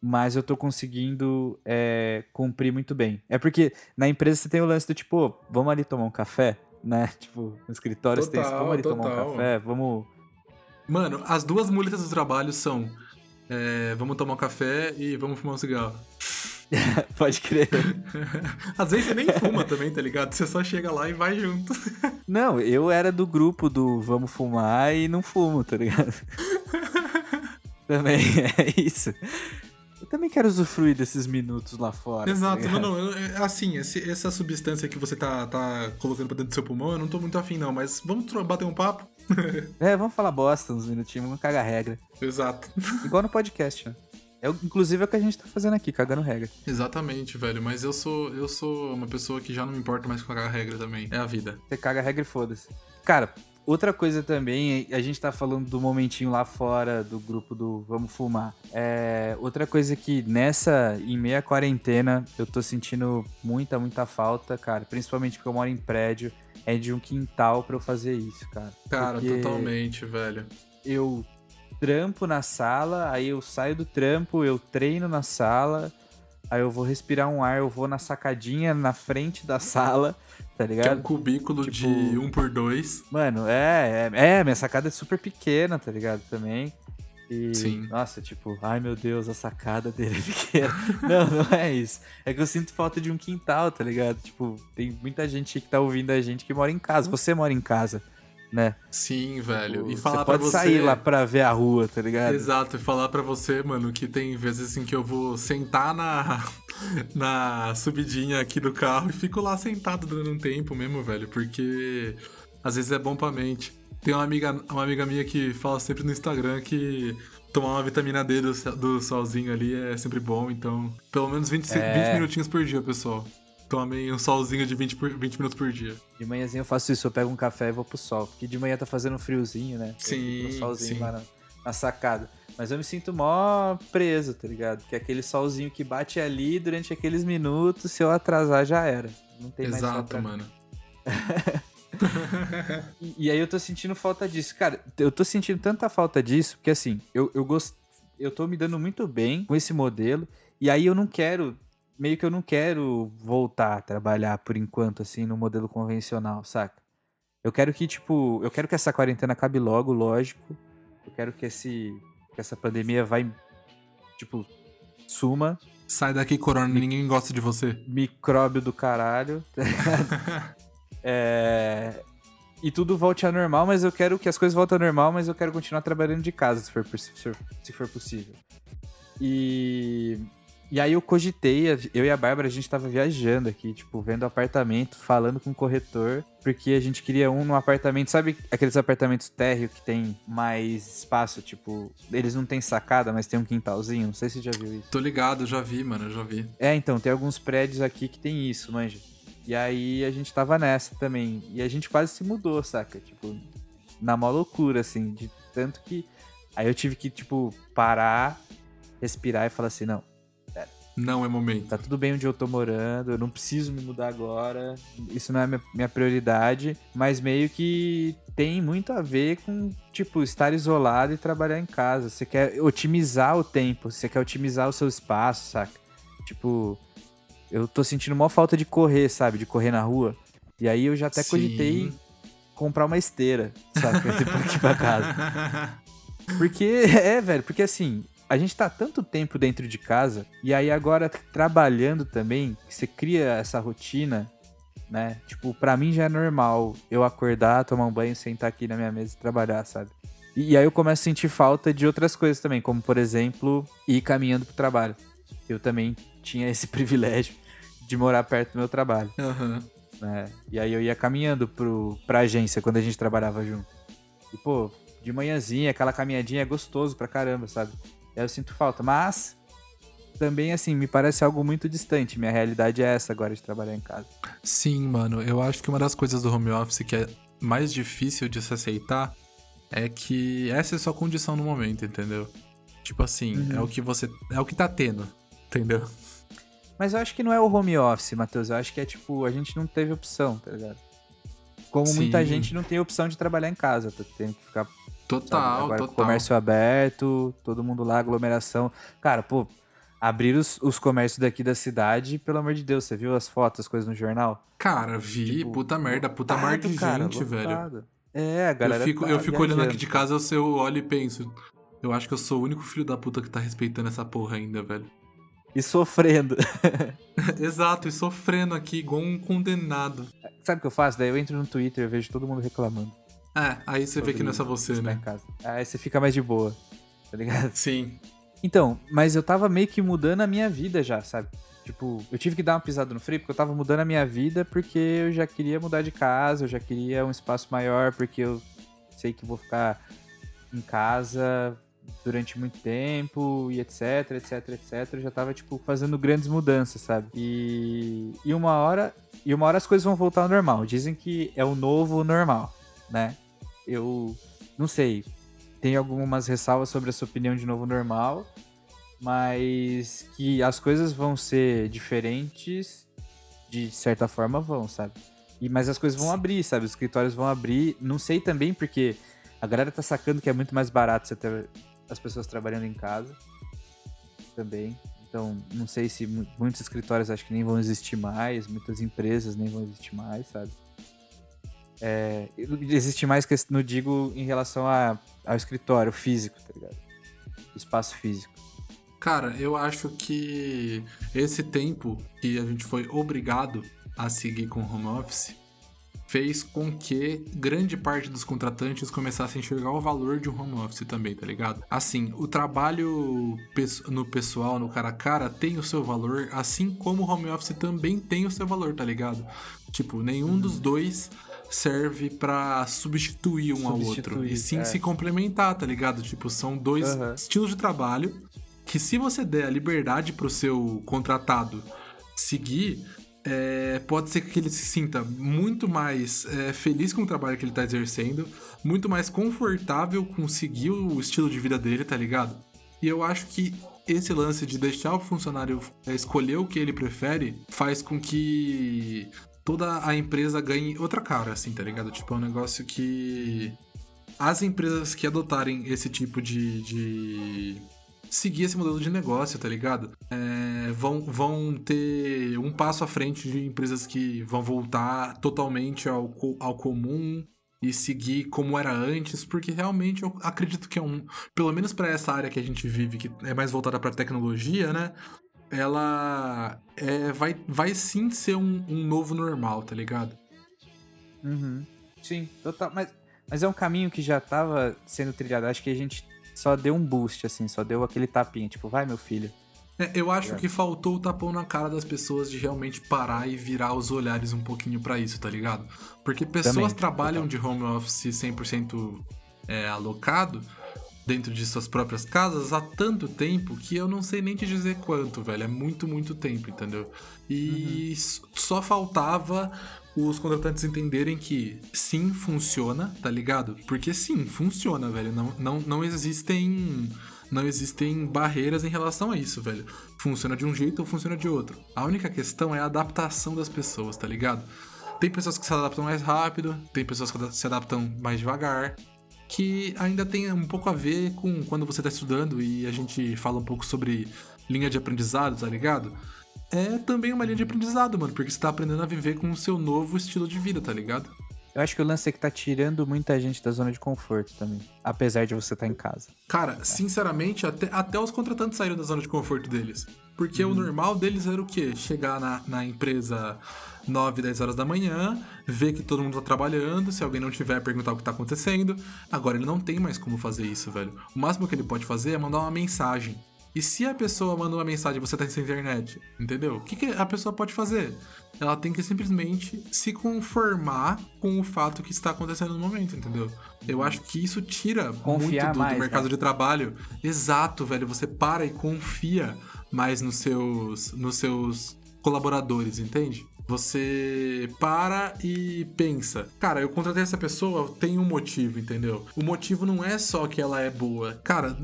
mas eu tô conseguindo é, cumprir muito bem. É porque na empresa você tem o lance do tipo, "Ô, vamos ali tomar um café, né? Tipo, no escritório você tem isso, Total, vamos ali tomar um total. café, vamos. Mano, as duas muletas do trabalho são. é, vamos tomar um café e vamos fumar um cigarro. Pode crer. Às vezes você nem fuma também, tá ligado? Você só chega lá e vai junto. Não, eu era do grupo do vamos fumar e não fumo, tá ligado? também é isso. Eu também quero usufruir desses minutos lá fora. tá Exato, ligado? não, não. assim, esse- essa substância que você tá, tá colocando pra dentro do seu pulmão, eu não tô muito afim, não, mas vamos bater um papo? É, vamos falar bosta uns minutinhos, vamos cagar regra. Exato. Igual no podcast, né? É, inclusive é o que a gente tá fazendo aqui, cagando regra. Exatamente, velho. Mas eu sou, eu sou uma pessoa que já não me importa mais com a regra também. É a vida. Você caga regra e foda-se. Cara, outra coisa também, a gente tá falando do momentinho lá fora do grupo do Vamos Fumar. É, outra coisa que nessa, em meia quarentena, eu tô sentindo muita, muita falta, cara. Principalmente porque eu moro em prédio, é de um quintal pra eu fazer isso, cara. Cara, totalmente, velho. eu trampo na sala, aí eu saio do trampo, eu treino na sala, aí eu vou respirar um ar, eu vou na sacadinha na frente da sala, tá Que é um ligado? cubículo Tipo- de 1 por 2 Mano, é, é, é, minha sacada é super pequena, tá ligado? Também. E, Sim. nossa, tipo, ai meu Deus, a sacada dele é pequena. não, não é isso. É que eu sinto falta de um quintal, tá ligado? Tipo, tem muita gente que tá ouvindo a gente que mora em casa. Você mora em casa, né? Sim, velho. E Tipo, falar você pra pode você. sair lá pra ver a rua, tá ligado? Exato, e falar pra você, mano, que tem vezes assim que eu vou sentar na, na subidinha aqui do carro e fico lá sentado durante um tempo mesmo, velho, porque às vezes é bom pra mente. Tem uma amiga, uma amiga minha que fala sempre no Instagram que tomar uma vitamina D do, do solzinho ali é sempre bom, então pelo menos 20, É. 20 minutinhos por dia, pessoal. Tomem um solzinho de 20, por, 20 minutos por dia. De manhãzinho eu faço isso, eu pego um café e vou pro sol. Porque de manhã tá fazendo friozinho, né? Sim, no solzinho sim. lá na, na sacada. Mas eu me sinto mó preso, tá ligado? Que é aquele solzinho que bate ali durante aqueles minutos, se eu atrasar já era. Não tem mais Exato, mano. e, e, aí eu tô sentindo falta disso. Cara, eu tô sentindo tanta falta disso, porque assim, eu, eu gosto. Eu tô me dando muito bem com esse modelo. E aí eu não quero. Meio que eu não quero voltar a trabalhar por enquanto, assim, no modelo convencional, saca? Eu quero que, tipo, eu quero que essa quarentena acabe logo, lógico. Eu quero que esse. que essa pandemia vai. Tipo, suma. Sai daqui, Corona, ninguém gosta de você. Micróbio do caralho? é... E tudo volte ao normal, mas eu quero que as coisas voltem ao normal, mas eu quero continuar trabalhando de casa, se for, se for possível. E e aí eu cogitei, eu e a Bárbara, a gente tava viajando aqui, tipo, vendo apartamento, falando com o corretor, porque a gente queria um no apartamento, sabe aqueles apartamentos térreo que tem mais espaço, tipo, eles não tem sacada, mas tem um quintalzinho, não sei se você já viu isso. Tô ligado, já vi, mano, já vi. É, então, tem alguns prédios aqui que tem isso, manja. E aí a gente tava nessa também, e a gente quase se mudou, saca? Tipo, na mó loucura, assim, de tanto que... Aí eu tive que, tipo, parar, respirar e falar assim, não, não é momento. Tá tudo bem onde eu tô morando, eu não preciso me mudar agora. Isso não é minha, minha prioridade, mas meio que tem muito a ver com, tipo, estar isolado e trabalhar em casa. Você quer otimizar o tempo, você quer otimizar o seu espaço, saca? Tipo, eu tô sentindo uma falta de correr, sabe? De correr na rua. E aí eu já até Sim. cogitei comprar uma esteira, saca? Depois aqui pra casa. Porque, é, velho, porque assim, a gente tá tanto tempo dentro de casa e aí agora trabalhando também, você cria essa rotina, né? Tipo, para mim já é normal eu acordar, tomar um banho, sentar aqui na minha mesa e trabalhar, sabe? E, e aí eu começo a sentir falta de outras coisas também, como por exemplo, ir caminhando pro trabalho. Eu também tinha esse privilégio de morar perto do meu trabalho. Uhum. Né? E aí eu ia caminhando pro, pra agência quando a gente trabalhava junto. E, pô, de manhãzinha, aquela caminhadinha é gostoso pra caramba, sabe? eu sinto falta. Mas também, assim, me parece algo muito distante. Minha realidade é essa agora de trabalhar em casa. Sim, mano. Eu acho que uma das coisas do home office que é mais difícil de se aceitar é que essa é a sua condição no momento, entendeu? Tipo assim, uhum. é o que você. É o que tá tendo, entendeu? Mas eu acho que não é o home office, Matheus. Eu acho que é tipo, a gente não teve opção, tá ligado? Como Sim. muita gente não tem opção de trabalhar em casa, tá tendo que ficar Total, Agora, total. Comércio aberto, todo mundo lá, aglomeração. Cara, pô, abrir os, os comércios daqui da cidade, pelo amor de Deus, você viu as fotos, as coisas no jornal? Cara, vi, tipo, puta merda, puta lotado, mar de cara, gente, lotado. velho. É, a galera. Eu fico, tá eu fico olhando aqui de casa, eu olho e penso. Eu acho que eu sou o único filho da puta que tá respeitando essa porra ainda, velho. E sofrendo. Exato, e sofrendo aqui, igual um condenado. Sabe o que eu faço? Daí eu entro no Twitter e vejo todo mundo reclamando. É, aí você vê que não é só você, né? Aí você fica mais de boa, tá ligado? Sim. Então, mas eu tava meio que mudando a minha vida já, sabe? Tipo, eu tive que dar uma pisada no freio porque eu tava mudando a minha vida porque eu já queria mudar de casa, eu já queria um espaço maior porque eu sei que vou ficar em casa durante muito tempo e etc, etc, etc. Eu já tava, tipo, fazendo grandes mudanças, sabe? E, e uma hora. E uma hora as coisas vão voltar ao normal. Dizem que é o novo normal, né? eu não sei. Tenho algumas ressalvas sobre essa opinião de novo normal, mas que as coisas vão ser diferentes, de certa forma vão, sabe? E, mas as coisas vão abrir, sabe? Os escritórios vão abrir. Não sei também porque a galera tá sacando que é muito mais barato você ter as pessoas trabalhando em casa também. Então, não sei se muitos escritórios acho que nem vão existir mais, muitas empresas nem vão existir mais, sabe? É, existe mais que no digo em relação a, ao escritório físico, tá ligado? Espaço físico. Cara, eu acho que esse tempo que a gente foi obrigado a seguir com home office fez com que grande parte dos contratantes começassem a enxergar o valor de um home office também, tá ligado? Assim, o trabalho no pessoal, no cara a cara, tem o seu valor, assim como o home office também tem o seu valor, tá ligado? Tipo, nenhum dos dois serve para substituir um substituir, ao outro. E sim é. se complementar, tá ligado? Tipo, são dois uhum. estilos de trabalho que se você der a liberdade pro seu contratado seguir, é, pode ser que ele se sinta muito mais é, feliz com o trabalho que ele tá exercendo, muito mais confortável com seguir o estilo de vida dele, tá ligado? E eu acho que esse lance de deixar o funcionário é, escolher o que ele prefere faz com que toda a empresa ganhe outra cara, assim, tá ligado? Tipo, é um negócio que as empresas que adotarem esse tipo de, de seguir esse modelo de negócio, tá ligado? É, vão, vão ter um passo à frente de empresas que vão voltar totalmente ao, ao comum e seguir como era antes, porque realmente eu acredito que é um, pelo menos para essa área que a gente vive, que é mais voltada para tecnologia, né? Ela é, vai, vai sim ser um, um novo normal, tá ligado? Uhum. Sim, total. Mas, mas é um caminho que já tava sendo trilhado. Acho que a gente só deu um boost, assim, só deu aquele tapinha, tipo, vai meu filho. É, eu acho é. que faltou o tapão na cara das pessoas de realmente parar e virar os olhares um pouquinho para isso, tá ligado? Porque pessoas Também, trabalham de home office 100% é, alocado dentro de suas próprias casas há tanto tempo que eu não sei nem te dizer quanto, velho. É muito, muito tempo, entendeu? E uhum. só faltava os contratantes entenderem que sim, funciona, tá ligado? Porque sim, funciona, velho. Não, não, não existem. Não existem barreiras em relação a isso, velho. Funciona de um jeito ou funciona de outro. A única questão é a adaptação das pessoas, tá ligado? Tem pessoas que se adaptam mais rápido, tem pessoas que se adaptam mais devagar, que ainda tem um pouco a ver com quando você tá estudando e a gente fala um pouco sobre linha de aprendizado, tá ligado? É também uma linha de aprendizado, mano, porque você tá aprendendo a viver com o seu novo estilo de vida, tá ligado? Eu acho que o lance é que tá tirando muita gente da zona de conforto também. Apesar de você estar tá em casa. Cara, é. sinceramente, até, até os contratantes saíram da zona de conforto deles. Porque o uhum. normal deles era o quê? Chegar na, na empresa 9, 10 horas da manhã, ver que todo mundo tá trabalhando, se alguém não tiver, perguntar o que tá acontecendo. Agora ele não tem mais como fazer isso, velho. O máximo que ele pode fazer é mandar uma mensagem. E se a pessoa manda uma mensagem e você tá sem internet, entendeu? O que, que a pessoa pode fazer? Ela tem que simplesmente se conformar com o fato que está acontecendo no momento, entendeu? Eu acho que isso tira Confiar muito do, mais, do mercado né? de trabalho. Exato, velho. Você para e confia mais nos seus, nos seus colaboradores, entende? Você para e pensa, cara, eu contratei essa pessoa, tem um motivo, entendeu? O motivo não é só que ela é boa. Cara,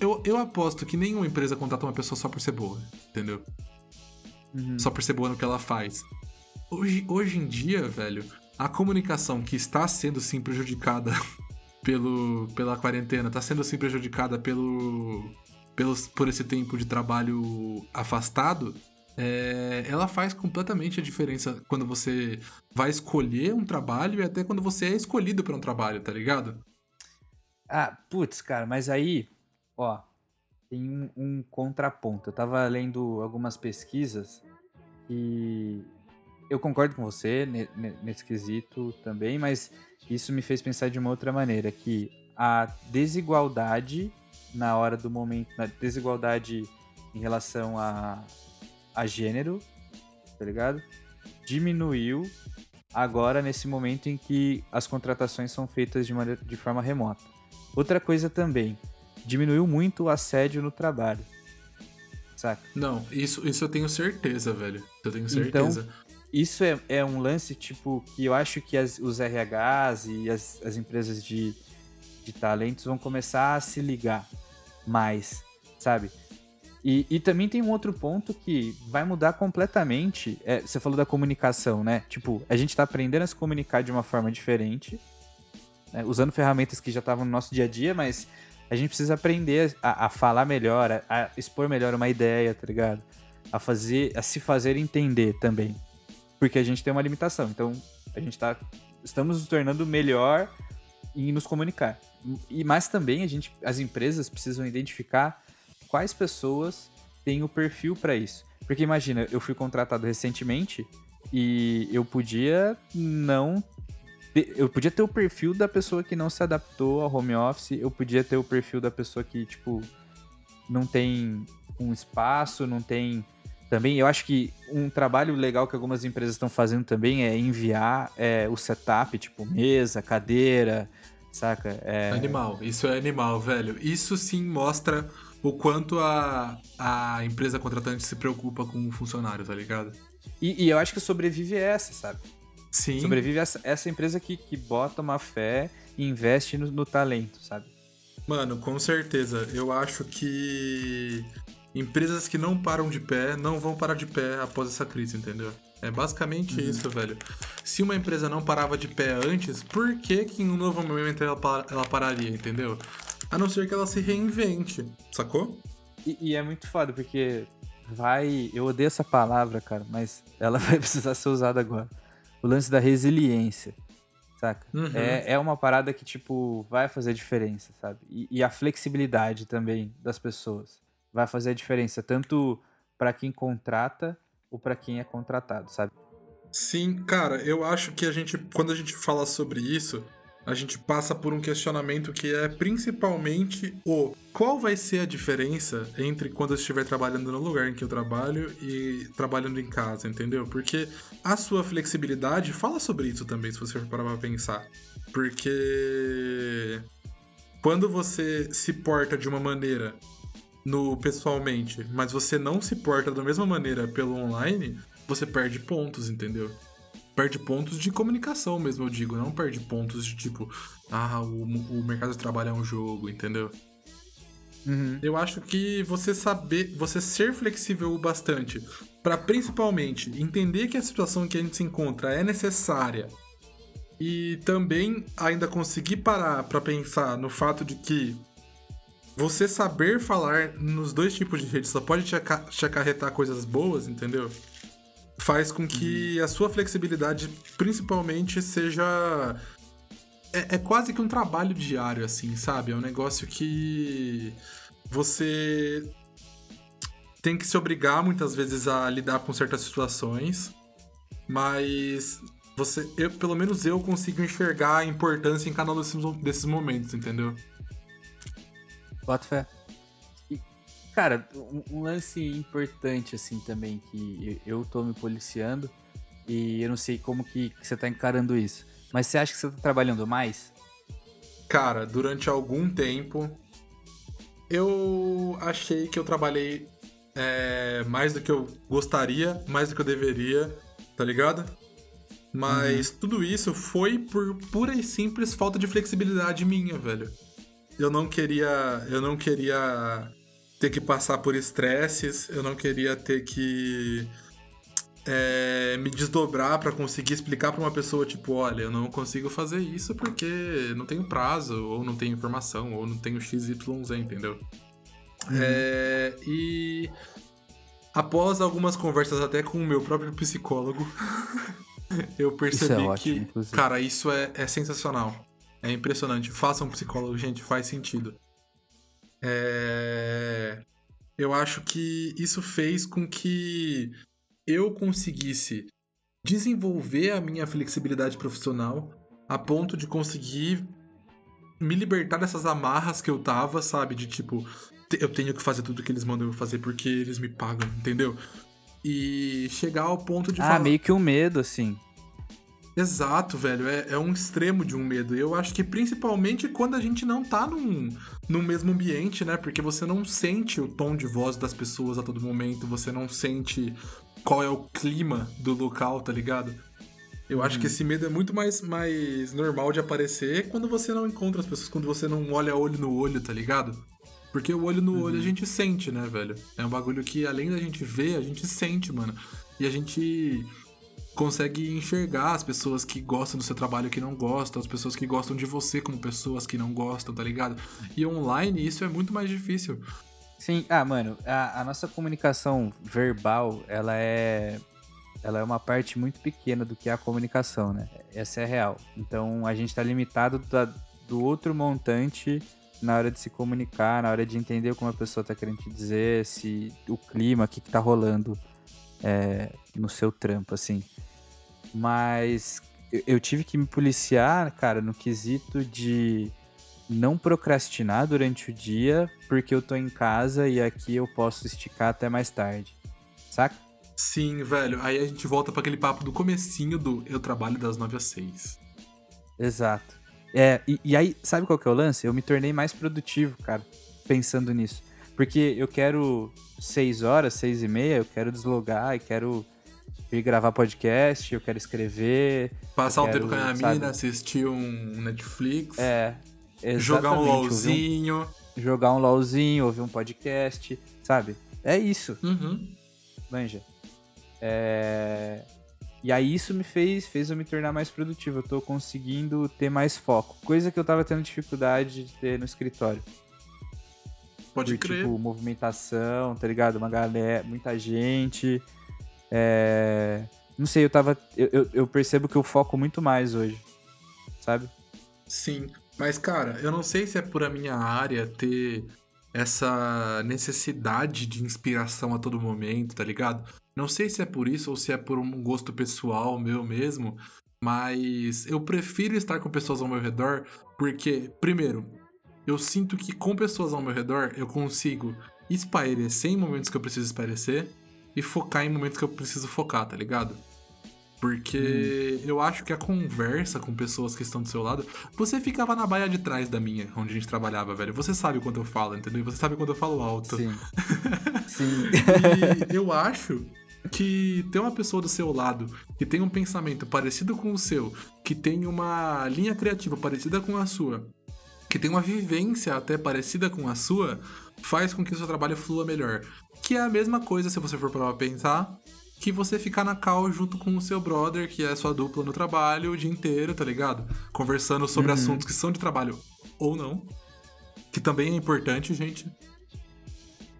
eu, eu aposto que nenhuma empresa contrata uma pessoa só por ser boa, entendeu? Uhum. Só por ser boa no que ela faz. Hoje, hoje em dia, velho, a comunicação que está sendo sim prejudicada pelo, pela quarentena, está sendo sim prejudicada pelo, pelos, por esse tempo de trabalho afastado, é, ela faz completamente a diferença quando você vai escolher um trabalho e até quando você é escolhido para um trabalho, tá ligado? Ah, putz, cara, mas aí Ó, tem um, um contraponto. Eu tava lendo algumas pesquisas e eu concordo com você nesse quesito também, mas isso me fez pensar de uma outra maneira, que a desigualdade na hora do momento, na desigualdade em relação a, a gênero, tá ligado? Diminuiu agora nesse momento em que as contratações são feitas de, maneira, de forma remota. Outra coisa também, diminuiu muito o assédio no trabalho. Saca? Não, isso, isso eu tenho certeza, velho. Eu tenho certeza. Então, isso é, é um lance, tipo, que eu acho que as, os RHs e as, as empresas de, de talentos vão começar a se ligar mais, sabe? E, e, também tem um outro ponto que vai mudar completamente. É, você falou da comunicação, né? Tipo, a gente tá aprendendo a se comunicar de uma forma diferente, né? usando ferramentas que já estavam no nosso dia a dia, mas a gente precisa aprender a, a falar melhor, a, a, expor melhor uma ideia, tá ligado? A fazer, a se fazer entender também. Porque a gente tem uma limitação. Então, a gente tá. Estamos nos tornando melhor em nos comunicar. E mas também a gente, as empresas precisam identificar quais pessoas têm o perfil para isso. Porque imagina, eu fui contratado recentemente e eu podia não eu podia ter o perfil da pessoa que não se adaptou ao home office, eu podia ter o perfil da pessoa que, tipo, não tem um espaço, não tem. Também, eu acho que um trabalho legal que algumas empresas estão fazendo também é enviar é, o setup, tipo, mesa, cadeira, saca? É... Animal, isso é animal, velho. Isso sim mostra o quanto a, a empresa contratante se preocupa com o funcionário, tá ligado? E, e eu acho que sobrevive essa, sabe? Sim. Sobrevive essa, essa empresa que, que bota uma fé e investe no, no talento, sabe? Mano, com certeza. Eu acho que empresas que não param de pé não vão parar de pé após essa crise, entendeu? É basicamente uhum. isso, velho. Se uma empresa não parava de pé antes, por que, que em um novo momento ela, ela pararia, entendeu? A não ser que ela se reinvente, sacou? E, e, é muito foda, porque vai. Eu odeio essa palavra, cara, mas ela vai precisar ser usada agora. O lance da resiliência, saca? Uhum. É, é uma parada que, tipo, vai fazer diferença, sabe? E, e a flexibilidade também das pessoas vai fazer a diferença, tanto para quem contrata ou para quem é contratado, sabe? Sim, cara, eu acho que a gente, quando a gente fala sobre isso, a gente passa por um questionamento que é principalmente o qual vai ser a diferença entre quando eu estiver trabalhando no lugar em que eu trabalho e trabalhando em casa, entendeu? Porque a sua flexibilidade fala sobre isso também, se você parar pra pensar. Porque quando você se porta de uma maneira no pessoalmente, mas você não se porta da mesma maneira pelo online, você perde pontos, entendeu? Perde pontos de comunicação mesmo, eu digo. Não perde pontos de tipo, ah, o, o mercado de trabalho é um jogo, entendeu? Uhum. Eu acho que você saber, você ser flexível o bastante para principalmente entender que a situação que a gente se encontra é necessária e também ainda conseguir parar para pensar no fato de que você saber falar nos dois tipos de rede só pode te, te acarretar coisas boas, entendeu? Faz com que a sua flexibilidade principalmente seja. É, é, quase que um trabalho diário, assim, sabe? É um negócio que você tem que se obrigar muitas vezes a lidar com certas situações, mas você, eu, pelo menos eu consigo enxergar a importância em cada um desses, desses momentos, entendeu? Bota fé. Cara, um, lance importante, assim, também, que eu tô me policiando e eu não sei como que, que você tá encarando isso. Mas você acha que você tá trabalhando mais? Cara, durante algum tempo, eu achei que eu trabalhei é, mais do que eu gostaria, mais do que eu deveria, tá ligado? Mas uhum. tudo isso foi por pura e simples falta de flexibilidade minha, velho. Eu não queria. Eu não queria ter que passar por estresses, eu não queria ter que é, me desdobrar para conseguir explicar para uma pessoa, tipo, olha, eu não consigo fazer isso porque não tenho prazo, ou não tenho informação, ou não tenho XYZ, entendeu? Uhum. É, e após algumas conversas até com o meu próprio psicólogo, eu percebi é ótimo, que, inclusive. cara, isso é, é sensacional. É impressionante. Faça um psicólogo, gente, faz sentido. É... Eu acho que isso fez com que eu conseguisse desenvolver a minha flexibilidade profissional a ponto de conseguir me libertar dessas amarras que eu tava, sabe? De tipo, eu tenho que fazer tudo que eles mandam eu fazer porque eles me pagam, entendeu? E chegar ao ponto de ah, falar. Ah, meio que um medo, assim. Exato, velho. É, é um extremo de um medo. Eu acho que principalmente quando a gente não tá num, num mesmo ambiente, né? Porque você não sente o tom de voz das pessoas a todo momento, você não sente qual é o clima do local, tá ligado? Eu acho que uhum. esse medo é muito mais, mais normal de aparecer quando você não encontra as pessoas, quando você não olha olho no olho, tá ligado? Porque o olho no uhum. olho a uhum. gente sente, né, velho? É um bagulho que além da gente ver, a gente sente, mano. E a gente consegue enxergar as pessoas que gostam do seu trabalho e que não gostam, as pessoas que gostam de você como pessoas que não gostam, tá ligado? E online isso é muito mais difícil. Sim, ah, mano, a, a nossa comunicação verbal, ela é ela é uma parte muito pequena do que é a comunicação, né? Essa é real. Então a gente está limitado da, do outro montante na hora de se comunicar, na hora de entender como a pessoa está querendo te dizer, se o clima, o que, que tá rolando é, no seu trampo, assim. Mas eu tive que me policiar, cara, no quesito de não procrastinar durante o dia, porque eu tô em casa e aqui eu posso esticar até mais tarde. Saca? Sim, velho. Aí a gente volta para aquele papo do comecinho do eu trabalho das 9 às 6. Exato. É, e, e, aí, sabe qual que é o lance? Eu me tornei mais produtivo, cara, pensando nisso. Porque eu quero seis horas, seis e meia, eu quero deslogar e quero ir gravar podcast, eu quero escrever. Passar o tempo com a sabe? mina, assistir um Netflix, É. jogar um LOLzinho. jogar um LOLzinho, ouvir um podcast, sabe? É isso, Uhum. manja. É... E aí isso me fez, fez eu me tornar mais produtivo. Eu tô conseguindo ter mais foco. Coisa que eu tava tendo dificuldade de ter no escritório. Pode por, crer. tipo, movimentação, tá ligado? Uma galera, muita gente. É... Não sei, eu tava. Eu, eu, eu percebo que eu foco muito mais hoje. Sabe? Sim. Mas, cara, eu não sei se é por a minha área ter essa necessidade de inspiração a todo momento, tá ligado? Não sei se é por isso ou se é por um gosto pessoal meu mesmo, mas eu prefiro estar com pessoas ao meu redor porque, primeiro, eu sinto que com pessoas ao meu redor eu consigo espairecer em momentos que eu preciso espairecer e focar em momentos que eu preciso focar, tá ligado? Porque eu acho que a conversa com pessoas que estão do seu lado. Você ficava na baia de trás da minha, onde a gente trabalhava, velho. Você sabe quando eu falo, entendeu? Você sabe quando eu falo alto. Sim. Sim. E eu acho que ter uma pessoa do seu lado que tem um pensamento parecido com o seu, que tem uma linha criativa parecida com a sua, que tem uma vivência até parecida com a sua, faz com que o seu trabalho flua melhor. Que é a mesma coisa, se você for parar pra pensar, que você ficar na cal junto com o seu brother, que é a sua dupla no trabalho, o dia inteiro, tá ligado? Conversando sobre Uhum. assuntos que são de trabalho ou não. Que também é importante, gente.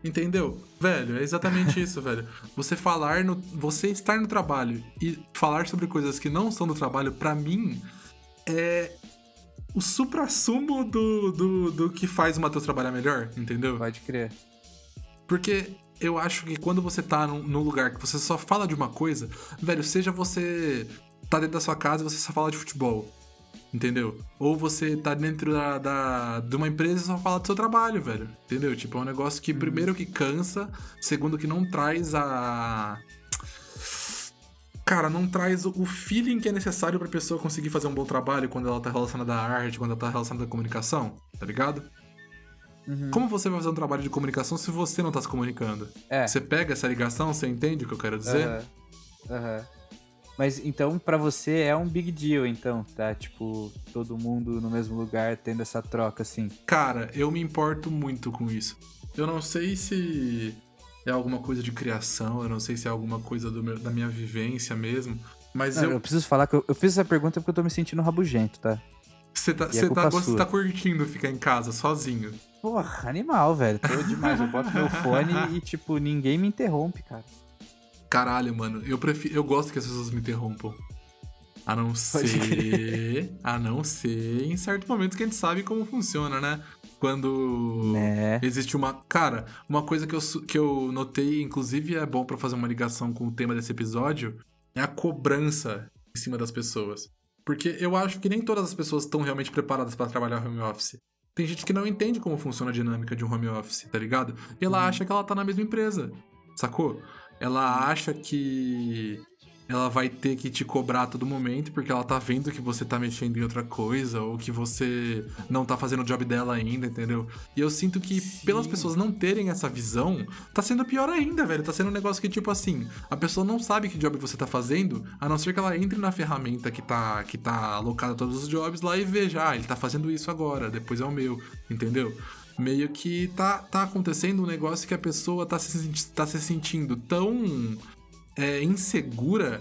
Entendeu? Velho, é exatamente isso, velho. Você falar no. Você estar no trabalho e falar sobre coisas que não são do trabalho, pra mim, é o supra-sumo do, do, do que faz o Matheus trabalhar melhor, entendeu? Pode crer. Porque eu acho que quando você tá num, num lugar que você só fala de uma coisa, velho, seja você tá dentro da sua casa e você só fala de futebol. Entendeu? Ou você tá dentro da, da- de uma empresa e só fala do seu trabalho, velho. Entendeu? Tipo, é um negócio que, primeiro, que cansa, segundo, que não traz a. Cara, não traz o- feeling que é necessário pra pessoa conseguir fazer um bom trabalho quando ela tá relacionada à arte, quando ela tá relacionada à comunicação, tá ligado? Uhum. Como você vai fazer um trabalho de comunicação se você não tá se comunicando? É. Você pega essa ligação, você entende o que eu quero dizer? Aham. Aham. Mas então, pra você é um big deal, então, tá? Tipo, todo mundo no mesmo lugar tendo essa troca, assim. Cara, eu me importo muito com isso. Eu não sei se é alguma coisa de criação, eu não sei se é alguma coisa meu- da minha vivência mesmo, mas Não, eu. eu preciso falar que eu, eu fiz essa pergunta porque eu tô me sentindo rabugento, tá? Você tá, é você tá, tá curtindo ficar em casa sozinho. Porra, animal, velho. Tô demais. Eu boto meu fone e, tipo, ninguém me interrompe, cara. Caralho, mano, eu prefiro. Eu gosto que as pessoas me interrompam. A não ser. A não ser em certos momentos que a gente sabe como funciona, né? Quando. Né? Existe uma. Cara, uma coisa que eu, que eu notei, inclusive é bom pra fazer uma ligação com o tema desse episódio, é a cobrança em cima das pessoas. Porque eu acho que nem todas as pessoas estão realmente preparadas pra trabalhar home office. Tem gente que não entende como funciona a dinâmica de um home office, tá ligado? E ela acha que ela tá na mesma empresa, sacou? Ela acha que ela vai ter que te cobrar a todo momento porque ela tá vendo que você tá mexendo em outra coisa ou que você não tá fazendo o job dela ainda, entendeu? E eu sinto que Sim. pelas pessoas não terem essa visão, tá sendo pior ainda, velho. Tá sendo um negócio que tipo assim, a pessoa não sabe que job você tá fazendo, a não ser que ela entre na ferramenta que tá que tá alocada a todos os jobs lá e veja, ah, ele tá fazendo isso agora, depois é o meu, entendeu? Meio que tá, tá acontecendo um negócio que a pessoa tá se, tá se sentindo tão é, insegura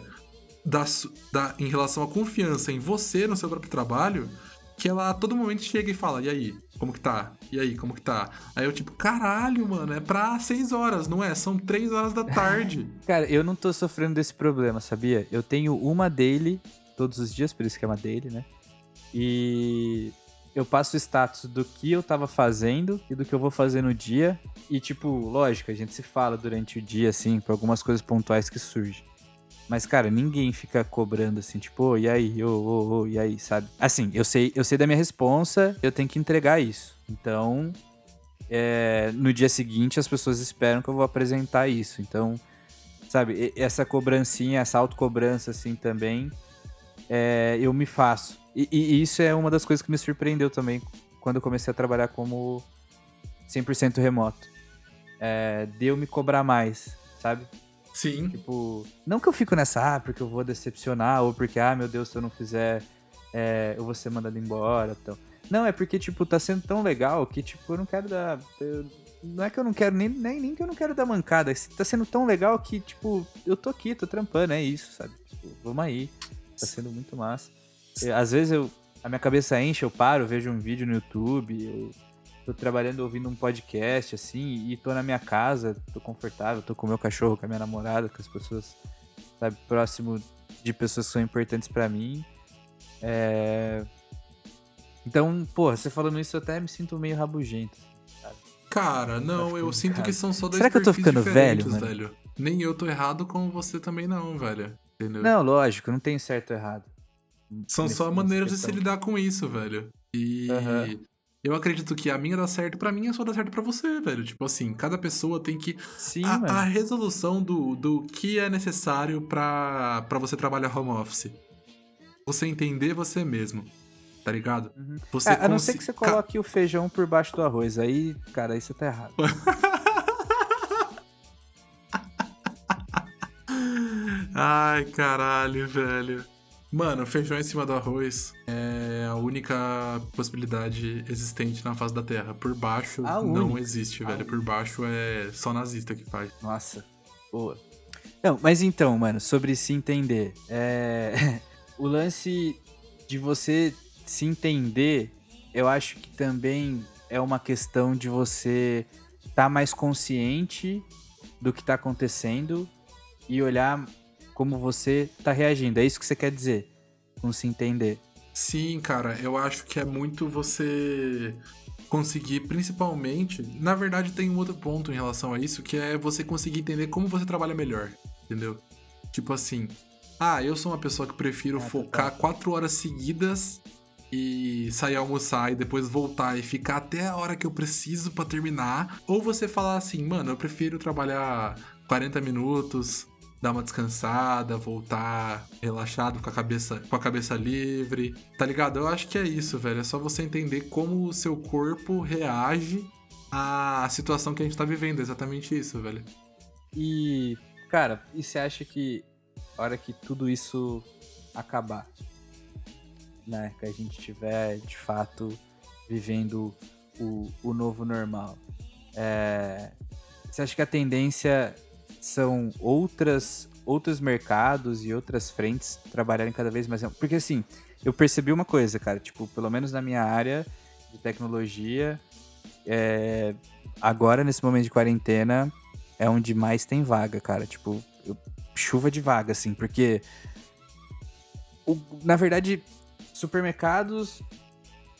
da, da- em relação à confiança em você, no seu próprio trabalho, que ela a todo momento chega e fala, e aí, como que tá? E aí, como que tá? Aí eu tipo, caralho, mano, é pra seis horas, não é? São três horas da tarde. Cara, eu não tô sofrendo desse problema, sabia? Eu tenho uma daily todos os dias, por isso que é uma daily, né? E eu passo o status do que eu tava fazendo e do que eu vou fazer no dia. E, tipo, lógico, a gente se fala durante o dia, assim, por algumas coisas pontuais que surgem. Mas, cara, ninguém fica cobrando assim, tipo, ô, e aí, ô, ô, ô, e aí, sabe? Assim, eu sei, eu sei da minha responsa, eu tenho que entregar isso. Então, é, no dia seguinte as pessoas esperam que eu vou apresentar isso. Então, sabe, essa cobrancinha, essa autocobrança, assim, também, é, eu me faço. E, e isso é uma das coisas que me surpreendeu também quando eu comecei a trabalhar como 100% remoto. é, de eu me cobrar mais, sabe? Sim. Tipo, não que eu fico nessa, ah, porque eu vou decepcionar, ou porque, ah, meu Deus, se eu não fizer, é, eu vou ser mandado embora. Então. Não, é porque, tipo, tá sendo tão legal que, tipo, eu não quero dar. Eu, não é que eu não quero, nem, nem, nem que eu não quero dar mancada. Tá sendo tão legal que, tipo, eu tô aqui, tô trampando, é isso, sabe? Tipo, vamos aí. Tá sendo muito massa. Eu, às vezes eu. A minha cabeça enche, eu paro, vejo um vídeo no YouTube, eu tô trabalhando ouvindo um podcast, assim, e tô na minha casa, tô confortável, tô com o meu cachorro, com a minha namorada, com as pessoas, sabe, próximo de pessoas que são importantes para mim. É... Então, pô, você falando isso, eu até me sinto meio rabugento. Sabe? Cara, não, eu sinto que são só dois Será que eu tô ficando velho, velho? Nem eu tô errado, como você também não, velho. Entendeu? Não, lógico, não tem certo ou errado. São nesse, só maneiras de se lidar com isso, velho. E uhum. eu acredito que a minha dá certo para mim é só dar certo para você, velho. Tipo assim, cada pessoa tem que. Sim, a, mano. a resolução do, do que é necessário para você trabalhar home office. Você entender você mesmo tá ligado? Uhum. Você é, a não ser que você coloque o feijão por baixo do arroz, aí, cara, aí você tá errado. Ai, caralho, velho. Mano, feijão em cima do arroz é a única possibilidade existente na face da Terra. Por baixo a não única. existe, velho. A por baixo é só nazista que faz. Nossa, boa. Não, mas então, mano, sobre se entender. É... o lance de você se entender, eu acho que também é uma questão de você estar tá mais consciente do que está acontecendo e olhar como você está reagindo. É isso que você quer dizer com se entender. Sim, cara, eu acho que é muito você conseguir, principalmente. Na verdade, tem um outro ponto em relação a isso, que é você conseguir entender como você trabalha melhor, entendeu? Tipo assim, ah, eu sou uma pessoa que prefiro é, focar tá. quatro horas seguidas e sair almoçar e depois voltar e ficar até a hora que eu preciso para terminar. Ou você falar assim, mano, eu prefiro trabalhar 40 minutos, dar uma descansada, voltar relaxado com a cabeça, com a cabeça livre. Tá ligado? Eu acho que é isso, velho. É só você entender como o seu corpo reage à situação que a gente tá vivendo. É exatamente isso, velho. E, cara, e você acha que a hora que tudo isso acabar, né? Que a gente tiver de fato vivendo o, o novo normal. É, você acha que a tendência são outras outros mercados e outras frentes trabalharem cada vez mais? Porque assim, eu percebi uma coisa, cara, tipo, pelo menos na minha área de tecnologia, é, agora nesse momento de quarentena é onde mais tem vaga, cara. Tipo, eu, chuva de vaga, assim, porque o, na verdade Supermercados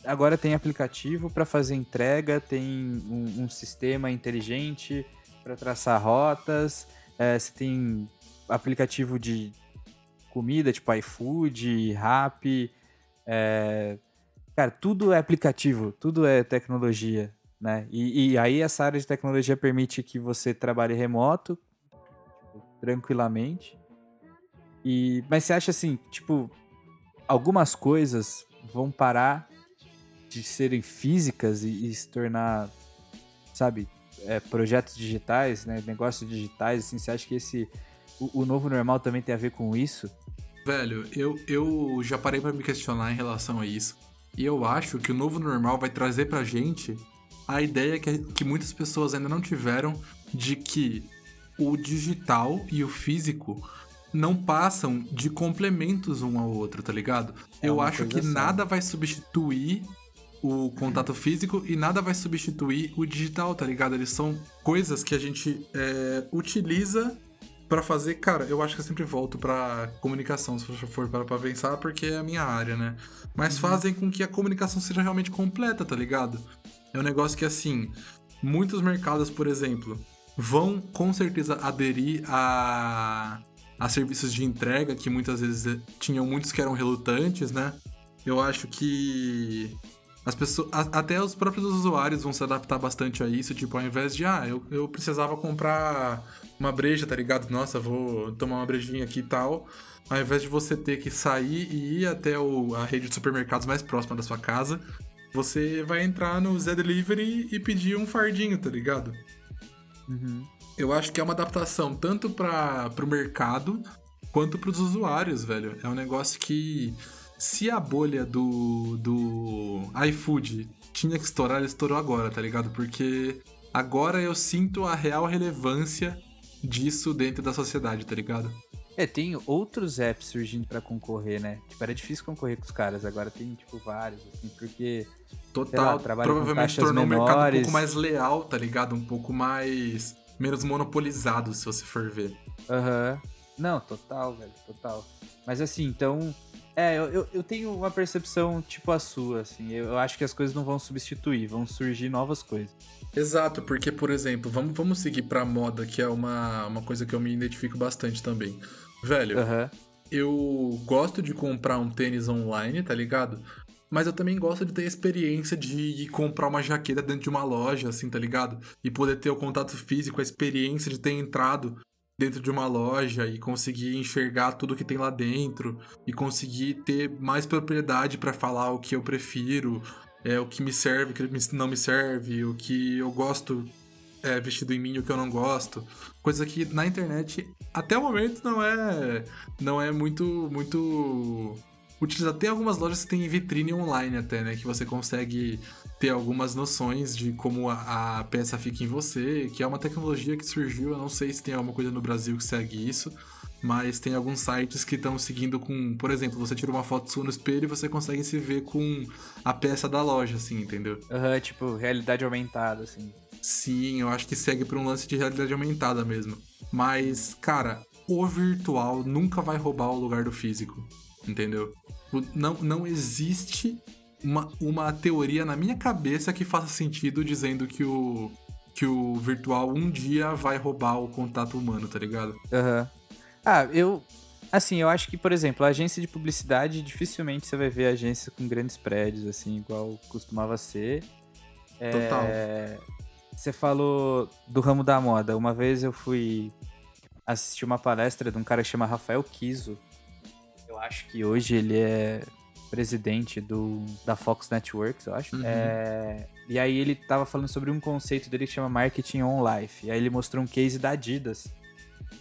agora tem aplicativo para fazer entrega, tem um, um sistema inteligente para traçar rotas, é, você tem aplicativo de comida, tipo iFood, Rappi, é, cara, tudo é aplicativo, tudo é tecnologia, né? E, e, aí essa área de tecnologia permite que você trabalhe remoto, tranquilamente. E, mas você acha assim, tipo, algumas coisas vão parar de serem físicas e, e se tornar, sabe, é, projetos digitais, né, negócios digitais, assim, você acha que esse o, o, novo normal também tem a ver com isso? Velho, eu, eu já parei para me questionar em relação a isso. E eu acho que o novo normal vai trazer pra gente a ideia que, que muitas pessoas ainda não tiveram de que o digital e o físico não passam de complementos um ao outro, tá ligado? É Eu acho que assim. nada vai substituir o contato físico e nada vai substituir o digital, tá ligado? Eles são coisas que a gente é, utiliza para fazer. Cara, eu acho que eu sempre volto pra comunicação, se for para pra pensar, porque é a minha área, né? Mas uhum. fazem com que a comunicação seja realmente completa, tá ligado? É um negócio que, assim, muitos mercados, por exemplo, vão com certeza aderir a a serviços de entrega, que muitas vezes eh, tinham muitos que eram relutantes, né? Eu acho que as pessoas, até os próprios usuários vão se adaptar bastante a isso, tipo, ao invés de, ah, eu, eu precisava comprar uma breja, tá ligado? Nossa, vou tomar uma brejinha aqui e tal. Ao invés de você ter que sair e ir até o, a rede de supermercados mais próxima da sua casa, você vai entrar no Zé Delivery e pedir um fardinho, tá ligado? Uhum. Eu acho que é uma adaptação tanto para o mercado quanto para os usuários, velho. É um negócio que se a bolha do, do iFood tinha que estourar, ela estourou agora, tá ligado? Porque agora eu sinto a real relevância disso dentro da sociedade, tá ligado? É, tem outros apps surgindo para concorrer, né? Tipo, era difícil concorrer com os caras, agora tem, tipo, vários, assim, porque. Total, lá, provavelmente tornou o mercado um pouco mais leal, tá ligado? Um pouco mais. menos monopolizado, se você for ver. Aham. Uhum. Não, total, velho, total. Mas assim, então. É, eu, eu tenho uma percepção tipo a sua, assim. Eu, eu acho que as coisas não vão substituir, vão surgir novas coisas. Exato, porque, por exemplo, vamos, vamos seguir pra moda, que é uma, uma coisa que eu me identifico bastante também. Velho, uhum. eu gosto de comprar um tênis online, tá ligado? Mas eu também gosto de ter a experiência de comprar uma jaqueta dentro de uma loja, assim, tá ligado? E poder ter o contato físico, a experiência de ter entrado dentro de uma loja e conseguir enxergar tudo que tem lá dentro e conseguir ter mais propriedade para falar o que eu prefiro, é, o que me serve, o que não me serve, o que eu gosto é, vestido em mim o que eu não gosto. Coisa que na internet, até o momento, não é, não é muito, muito utilizado. Tem algumas lojas que tem vitrine online até, né? Que você consegue ter algumas noções de como a, a, peça fica em você, que é uma tecnologia que surgiu. Eu não sei se tem alguma coisa no Brasil que segue isso, mas tem alguns sites que estão seguindo com, por exemplo, você tira uma foto sua no espelho e você consegue se ver com a peça da loja, assim, entendeu? Aham, uhum, tipo, realidade aumentada, assim. Sim, eu acho que segue por um lance de realidade aumentada mesmo. Mas, cara, o virtual nunca vai roubar o lugar do físico, entendeu? Não, não existe uma, uma teoria na minha cabeça que faça sentido dizendo que o, que o virtual um dia vai roubar o contato humano, tá ligado? Aham. Uhum. Ah, eu. Assim, eu acho que, por exemplo, a agência de publicidade, dificilmente você vai ver agência com grandes prédios, assim, igual costumava ser. Total. É... Você falou do ramo da moda. Uma vez eu fui assistir uma palestra de um cara que chama Rafael Kiso. Eu acho que hoje ele é presidente do, da Fox Networks, eu acho. Uhum. É, e aí ele tava falando sobre um conceito dele que chama Marketing on Life. E aí ele mostrou um case da Adidas.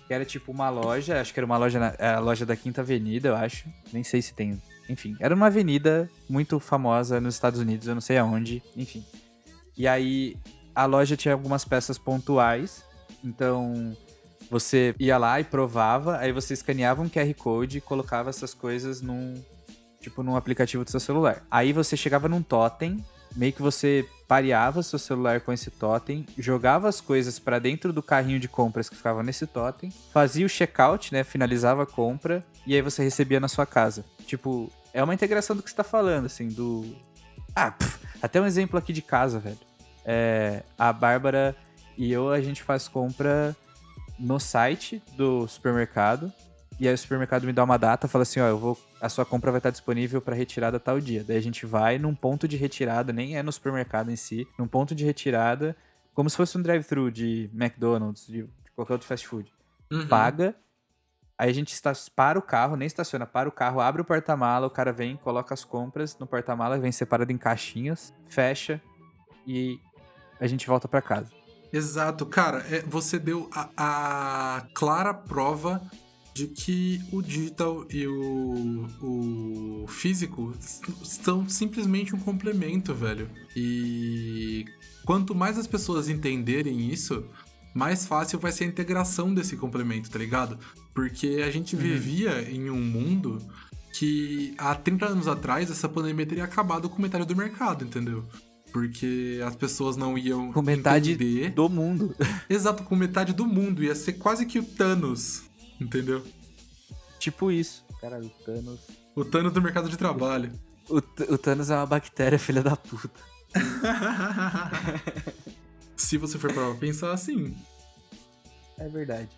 Que era tipo uma loja, acho que era uma loja, na, é a loja da Quinta Avenida, eu acho. Nem sei se tem. Enfim, era uma avenida muito famosa nos Estados Unidos, eu não sei aonde, enfim. E aí a loja tinha algumas peças pontuais, então você ia lá e provava, aí você escaneava um QR Code e colocava essas coisas num tipo num aplicativo do seu celular. Aí você chegava num totem, meio que você pareava seu celular com esse totem, jogava as coisas para dentro do carrinho de compras que ficava nesse totem, fazia o checkout, né, finalizava a compra e aí você recebia na sua casa. Tipo, é uma integração do que você tá falando, assim, do ah, pff, até um exemplo aqui de casa, velho. É, a Bárbara e eu, a gente faz compra no site do supermercado. E aí o supermercado me dá uma data, fala assim, ó, eu vou, a sua compra vai estar disponível para retirada tal dia. Daí a gente vai num ponto de retirada, nem é no supermercado em si, num ponto de retirada, como se fosse um drive-thru de McDonald's, de, qualquer outro fast food. Uhum. Paga, aí a gente está, para o carro, nem estaciona, para o carro, abre o porta-mala, o cara vem, coloca as compras no porta-mala, vem separado em caixinhas, fecha e a gente volta para casa. Exato, cara, é, você deu a, a, clara prova de que o digital e o, o físico são simplesmente um complemento, velho. E quanto mais as pessoas entenderem isso, mais fácil vai ser a integração desse complemento, tá ligado? Porque a gente uhum. vivia em um mundo que há 30 anos atrás essa pandemia teria acabado com metade do mercado, entendeu? Porque as pessoas não iam com metade entender. do mundo. Exato, com metade do mundo. Ia ser quase que o Thanos, entendeu? Tipo isso. Cara, o Thanos. O Thanos do mercado de trabalho. O, o Thanos é uma bactéria, filha da puta. Se você for para pensar assim. É verdade.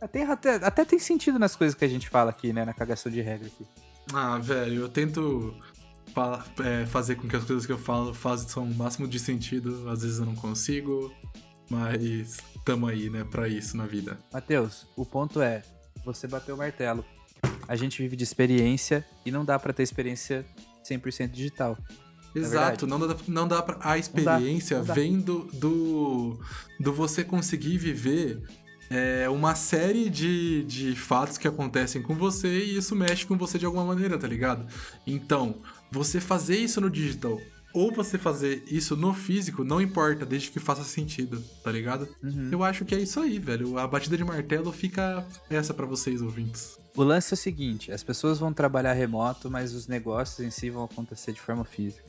Até, até, até tem sentido nas coisas que a gente fala aqui, né? Na cagação de regra aqui. Ah, velho, eu tento é, fazer com que as coisas que eu falo façam o máximo de sentido. Às vezes eu não consigo, mas tamo aí, né, pra isso na vida. Matheus, o ponto é, você bateu o martelo. A gente vive de experiência e não dá para ter experiência 100% digital. Exato, não dá, não dá pra, a experiência não dá. vem do, do, do você conseguir viver é, uma série de, de fatos que acontecem com você e isso mexe com você de alguma maneira, tá ligado? Então, você fazer isso no digital ou você fazer isso no físico, não importa, desde que faça sentido, tá ligado? Uhum. Eu acho que é isso aí, velho. A batida de martelo fica essa pra vocês, ouvintes. O lance é o seguinte: as pessoas vão trabalhar remoto, mas os negócios em si vão acontecer de forma física.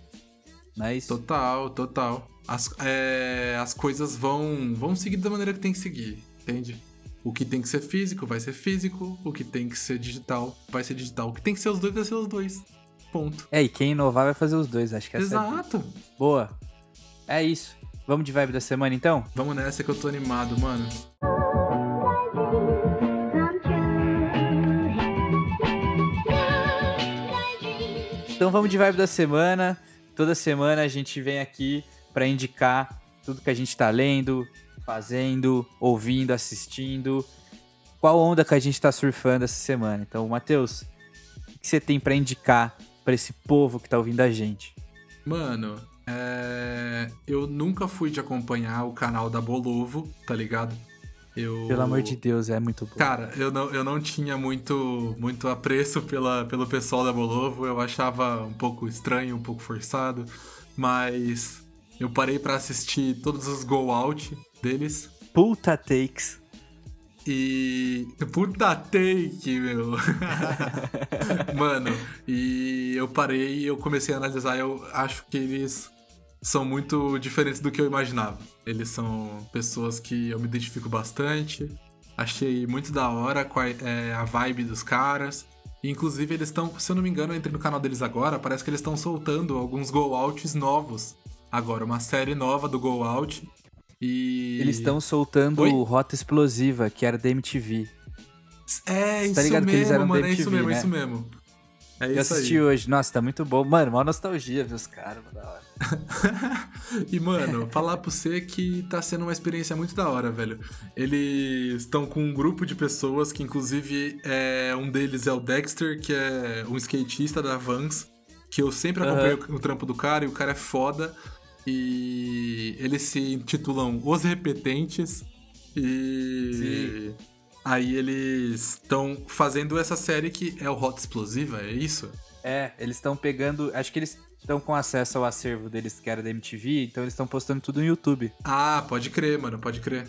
Não é isso? Total, total. As, é, as coisas vão, vão seguir da maneira que tem que seguir, entende? O que tem que ser físico vai ser físico, o que tem que ser digital vai ser digital. O que tem que ser os dois vai ser os dois. Ponto. É, e quem inovar vai fazer os dois, acho que é. Exato. Boa. É isso. Vamos de vibe da semana então? Vamos nessa que eu tô animado, mano. Então vamos de vibe da semana. Toda semana a gente vem aqui pra indicar tudo que a gente tá lendo, fazendo, ouvindo, assistindo. Qual onda que a gente tá surfando essa semana? Então, Matheus, o que você tem pra indicar pra esse povo que tá ouvindo a gente? Mano, é... eu nunca fui de acompanhar o canal da Bolovo, tá ligado? Eu... Pelo amor de Deus, é muito bom. Cara, eu não, eu não tinha muito, muito apreço pela, pelo pessoal da Bolovo, eu achava um pouco estranho, um pouco forçado, mas eu parei pra assistir todos os Go Out deles Puta takes. E. Puta take, meu! Mano, e eu parei e eu comecei a analisar, eu acho que eles são muito diferentes do que eu imaginava. Eles são pessoas que eu me identifico bastante. Achei muito da hora é- a vibe dos caras. Inclusive, eles estão, se eu não me engano, eu entrei no canal deles agora, parece que eles estão soltando alguns Go Outs novos. Agora, uma série nova do Go Out. E. Eles estão soltando Oi? o Rota Explosiva, que era da MTV. É, tá isso ligado que eles mesmo, eram da mano. É isso MTV, mesmo, é né? isso mesmo. É Eu isso assisti aí. hoje. Nossa, tá muito bom. Mano, mó nostalgia ver os caras, mano, da hora. e, mano, falar pra você que tá sendo uma experiência muito da hora, velho. Eles estão com um grupo de pessoas que, inclusive, é, um deles é o Dexter, que é um skatista da Vans, que eu sempre acompanho o trampo do cara e o cara é foda. E eles se intitulam Os Repetentes. E. Aí eles estão fazendo essa série que é o Hot Explosiva, é isso? É, eles estão pegando. Acho que eles estão com acesso ao acervo deles que era da MTV, então eles estão postando tudo no YouTube. Ah, pode crer, mano, pode crer.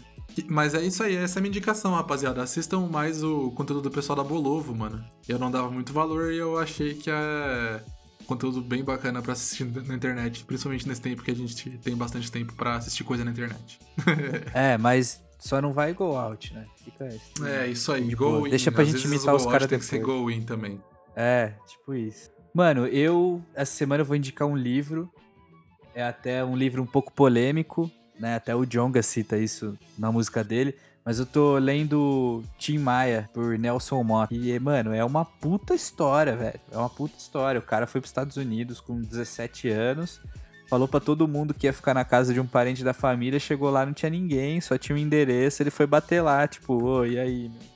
Mas é isso aí, essa é a minha indicação, rapaziada. Assistam mais o conteúdo do pessoal da Bolovo, mano. Eu não dava muito valor e eu achei que é conteúdo bem bacana pra assistir na internet, principalmente nesse tempo que a gente tem bastante tempo pra assistir coisa na internet. É, mas só não vai go out, né? Fica esse. É, isso aí, go in. Deixa pra Às gente imitar os caras out tem que ser depois. go in também. É, tipo isso. Mano, eu essa semana eu vou indicar um livro. É até um livro um pouco polêmico, né? Até o Jonga cita isso na música dele. Mas eu tô lendo Tim Maia por Nelson Mott. E, mano, é uma puta história, velho. É uma puta história. O cara foi pros Estados Unidos com 17 anos. Falou pra todo mundo que ia ficar na casa de um parente da família. Chegou lá, não tinha ninguém, só tinha um endereço. Ele foi bater lá, tipo, ô, e aí, meu?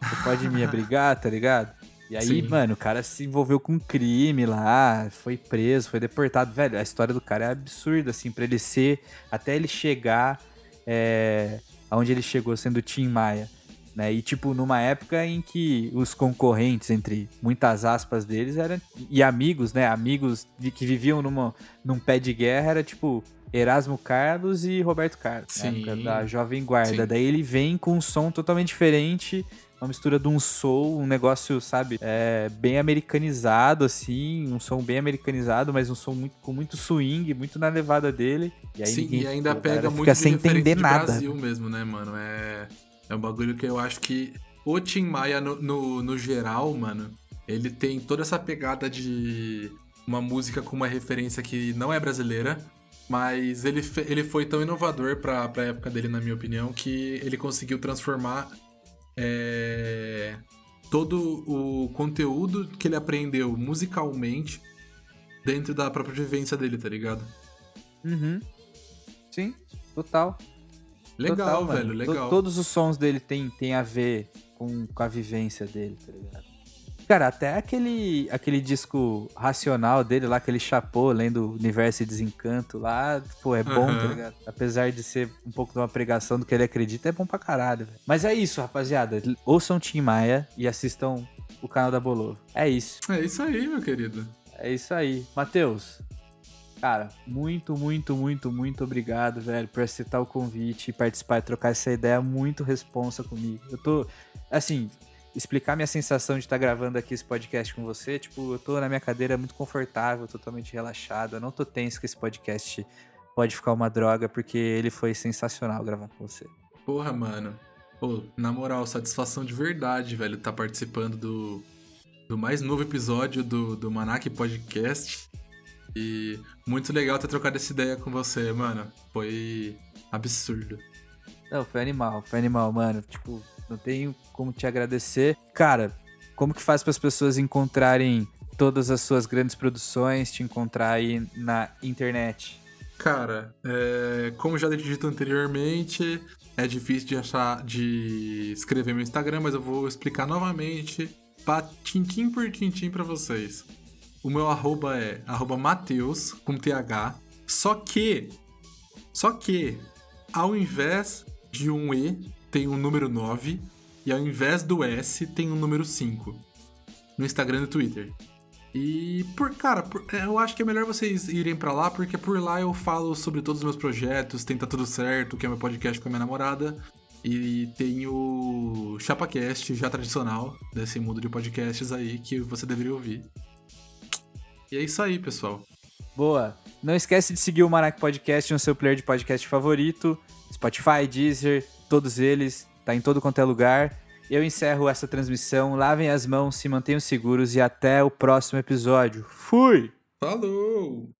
Você pode me abrigar, tá ligado? E aí, Sim. mano, o cara se envolveu com um crime lá, foi preso, foi deportado. Velho, a história do cara é absurda, assim, pra ele ser, até ele chegar é, aonde ele chegou sendo Tim Maia. Né? E, tipo, numa época em que os concorrentes, entre muitas aspas deles, eram. E amigos, né? Amigos de- que viviam numa, num pé de guerra, era tipo Erasmo Carlos e Roberto Carlos. na Sim. época da Jovem Guarda. Sim. Daí ele vem com um som totalmente diferente uma mistura de um soul, um negócio, sabe, é, bem americanizado, assim, um som bem americanizado, mas um som muito, com muito swing, muito na levada dele. E aí Sim, ninguém, e ainda pega galera muito fica de sem entender de nada. Brasil mesmo, né, mano? É, é um bagulho que eu acho que o Tim Maia, no, no, no geral, mano, ele tem toda essa pegada de uma música com uma referência que não é brasileira, mas ele, ele foi tão inovador pra, pra época dele, na minha opinião, que ele conseguiu transformar é, todo o conteúdo que ele aprendeu musicalmente dentro da própria vivência dele, tá ligado? Uhum. Sim, total. Legal, total, velho, legal. todos os sons dele tem, tem a ver com, com a vivência dele, tá ligado? Cara, até aquele, aquele disco racional dele lá, aquele chapô, lendo Universo e Desencanto lá, pô, é bom, uhum. tá ligado? Apesar de ser um pouco de uma pregação do que ele acredita, é bom pra caralho. Véio. Mas é isso, rapaziada. Ouçam Tim Maia e assistam o canal da Bolovo. É isso. É isso aí, meu querido. É isso aí. Matheus, Cara, muito, muito, muito, muito obrigado, velho, por aceitar o convite e participar e trocar essa ideia muito responsa comigo. Eu tô, assim, explicar minha sensação de estar gravando aqui esse podcast com você, tipo, eu tô na minha cadeira muito confortável, totalmente relaxado, eu não tô tenso que esse podcast pode ficar uma droga, porque ele foi sensacional gravar com você. Porra, mano. Pô, na moral, satisfação de verdade, velho, tá participando do, do mais novo episódio do, do Manac Podcast. E muito legal ter trocado essa ideia com você, mano. Foi absurdo. Não, foi animal, foi animal, mano. Tipo, não tenho como te agradecer. Cara, como que faz para as pessoas encontrarem todas as suas grandes produções, te encontrar aí na internet? Cara, é, como já dito anteriormente, é difícil de achar, de escrever meu Instagram, mas eu vou explicar novamente, tintim por tintim para vocês. O meu arroba é arroba Mateus, com TH. Só que, só que, ao invés de um E, tem um número 9. E ao invés do S, tem um número 5. No Instagram e Twitter. E, por cara, por, é, eu acho que é melhor vocês irem para lá, porque por lá eu falo sobre todos os meus projetos, Tenta Tudo Certo, que é meu podcast com a minha namorada. E tem o ChapaCast, já tradicional, desse mundo de podcasts aí, que você deveria ouvir. E é isso aí, pessoal. Boa. Não esquece de seguir o Marac Podcast no seu player de podcast favorito. Spotify, Deezer, todos eles. Tá em todo quanto é lugar. Eu encerro essa transmissão. Lavem as mãos, se mantenham seguros e até o próximo episódio. Fui! Falou!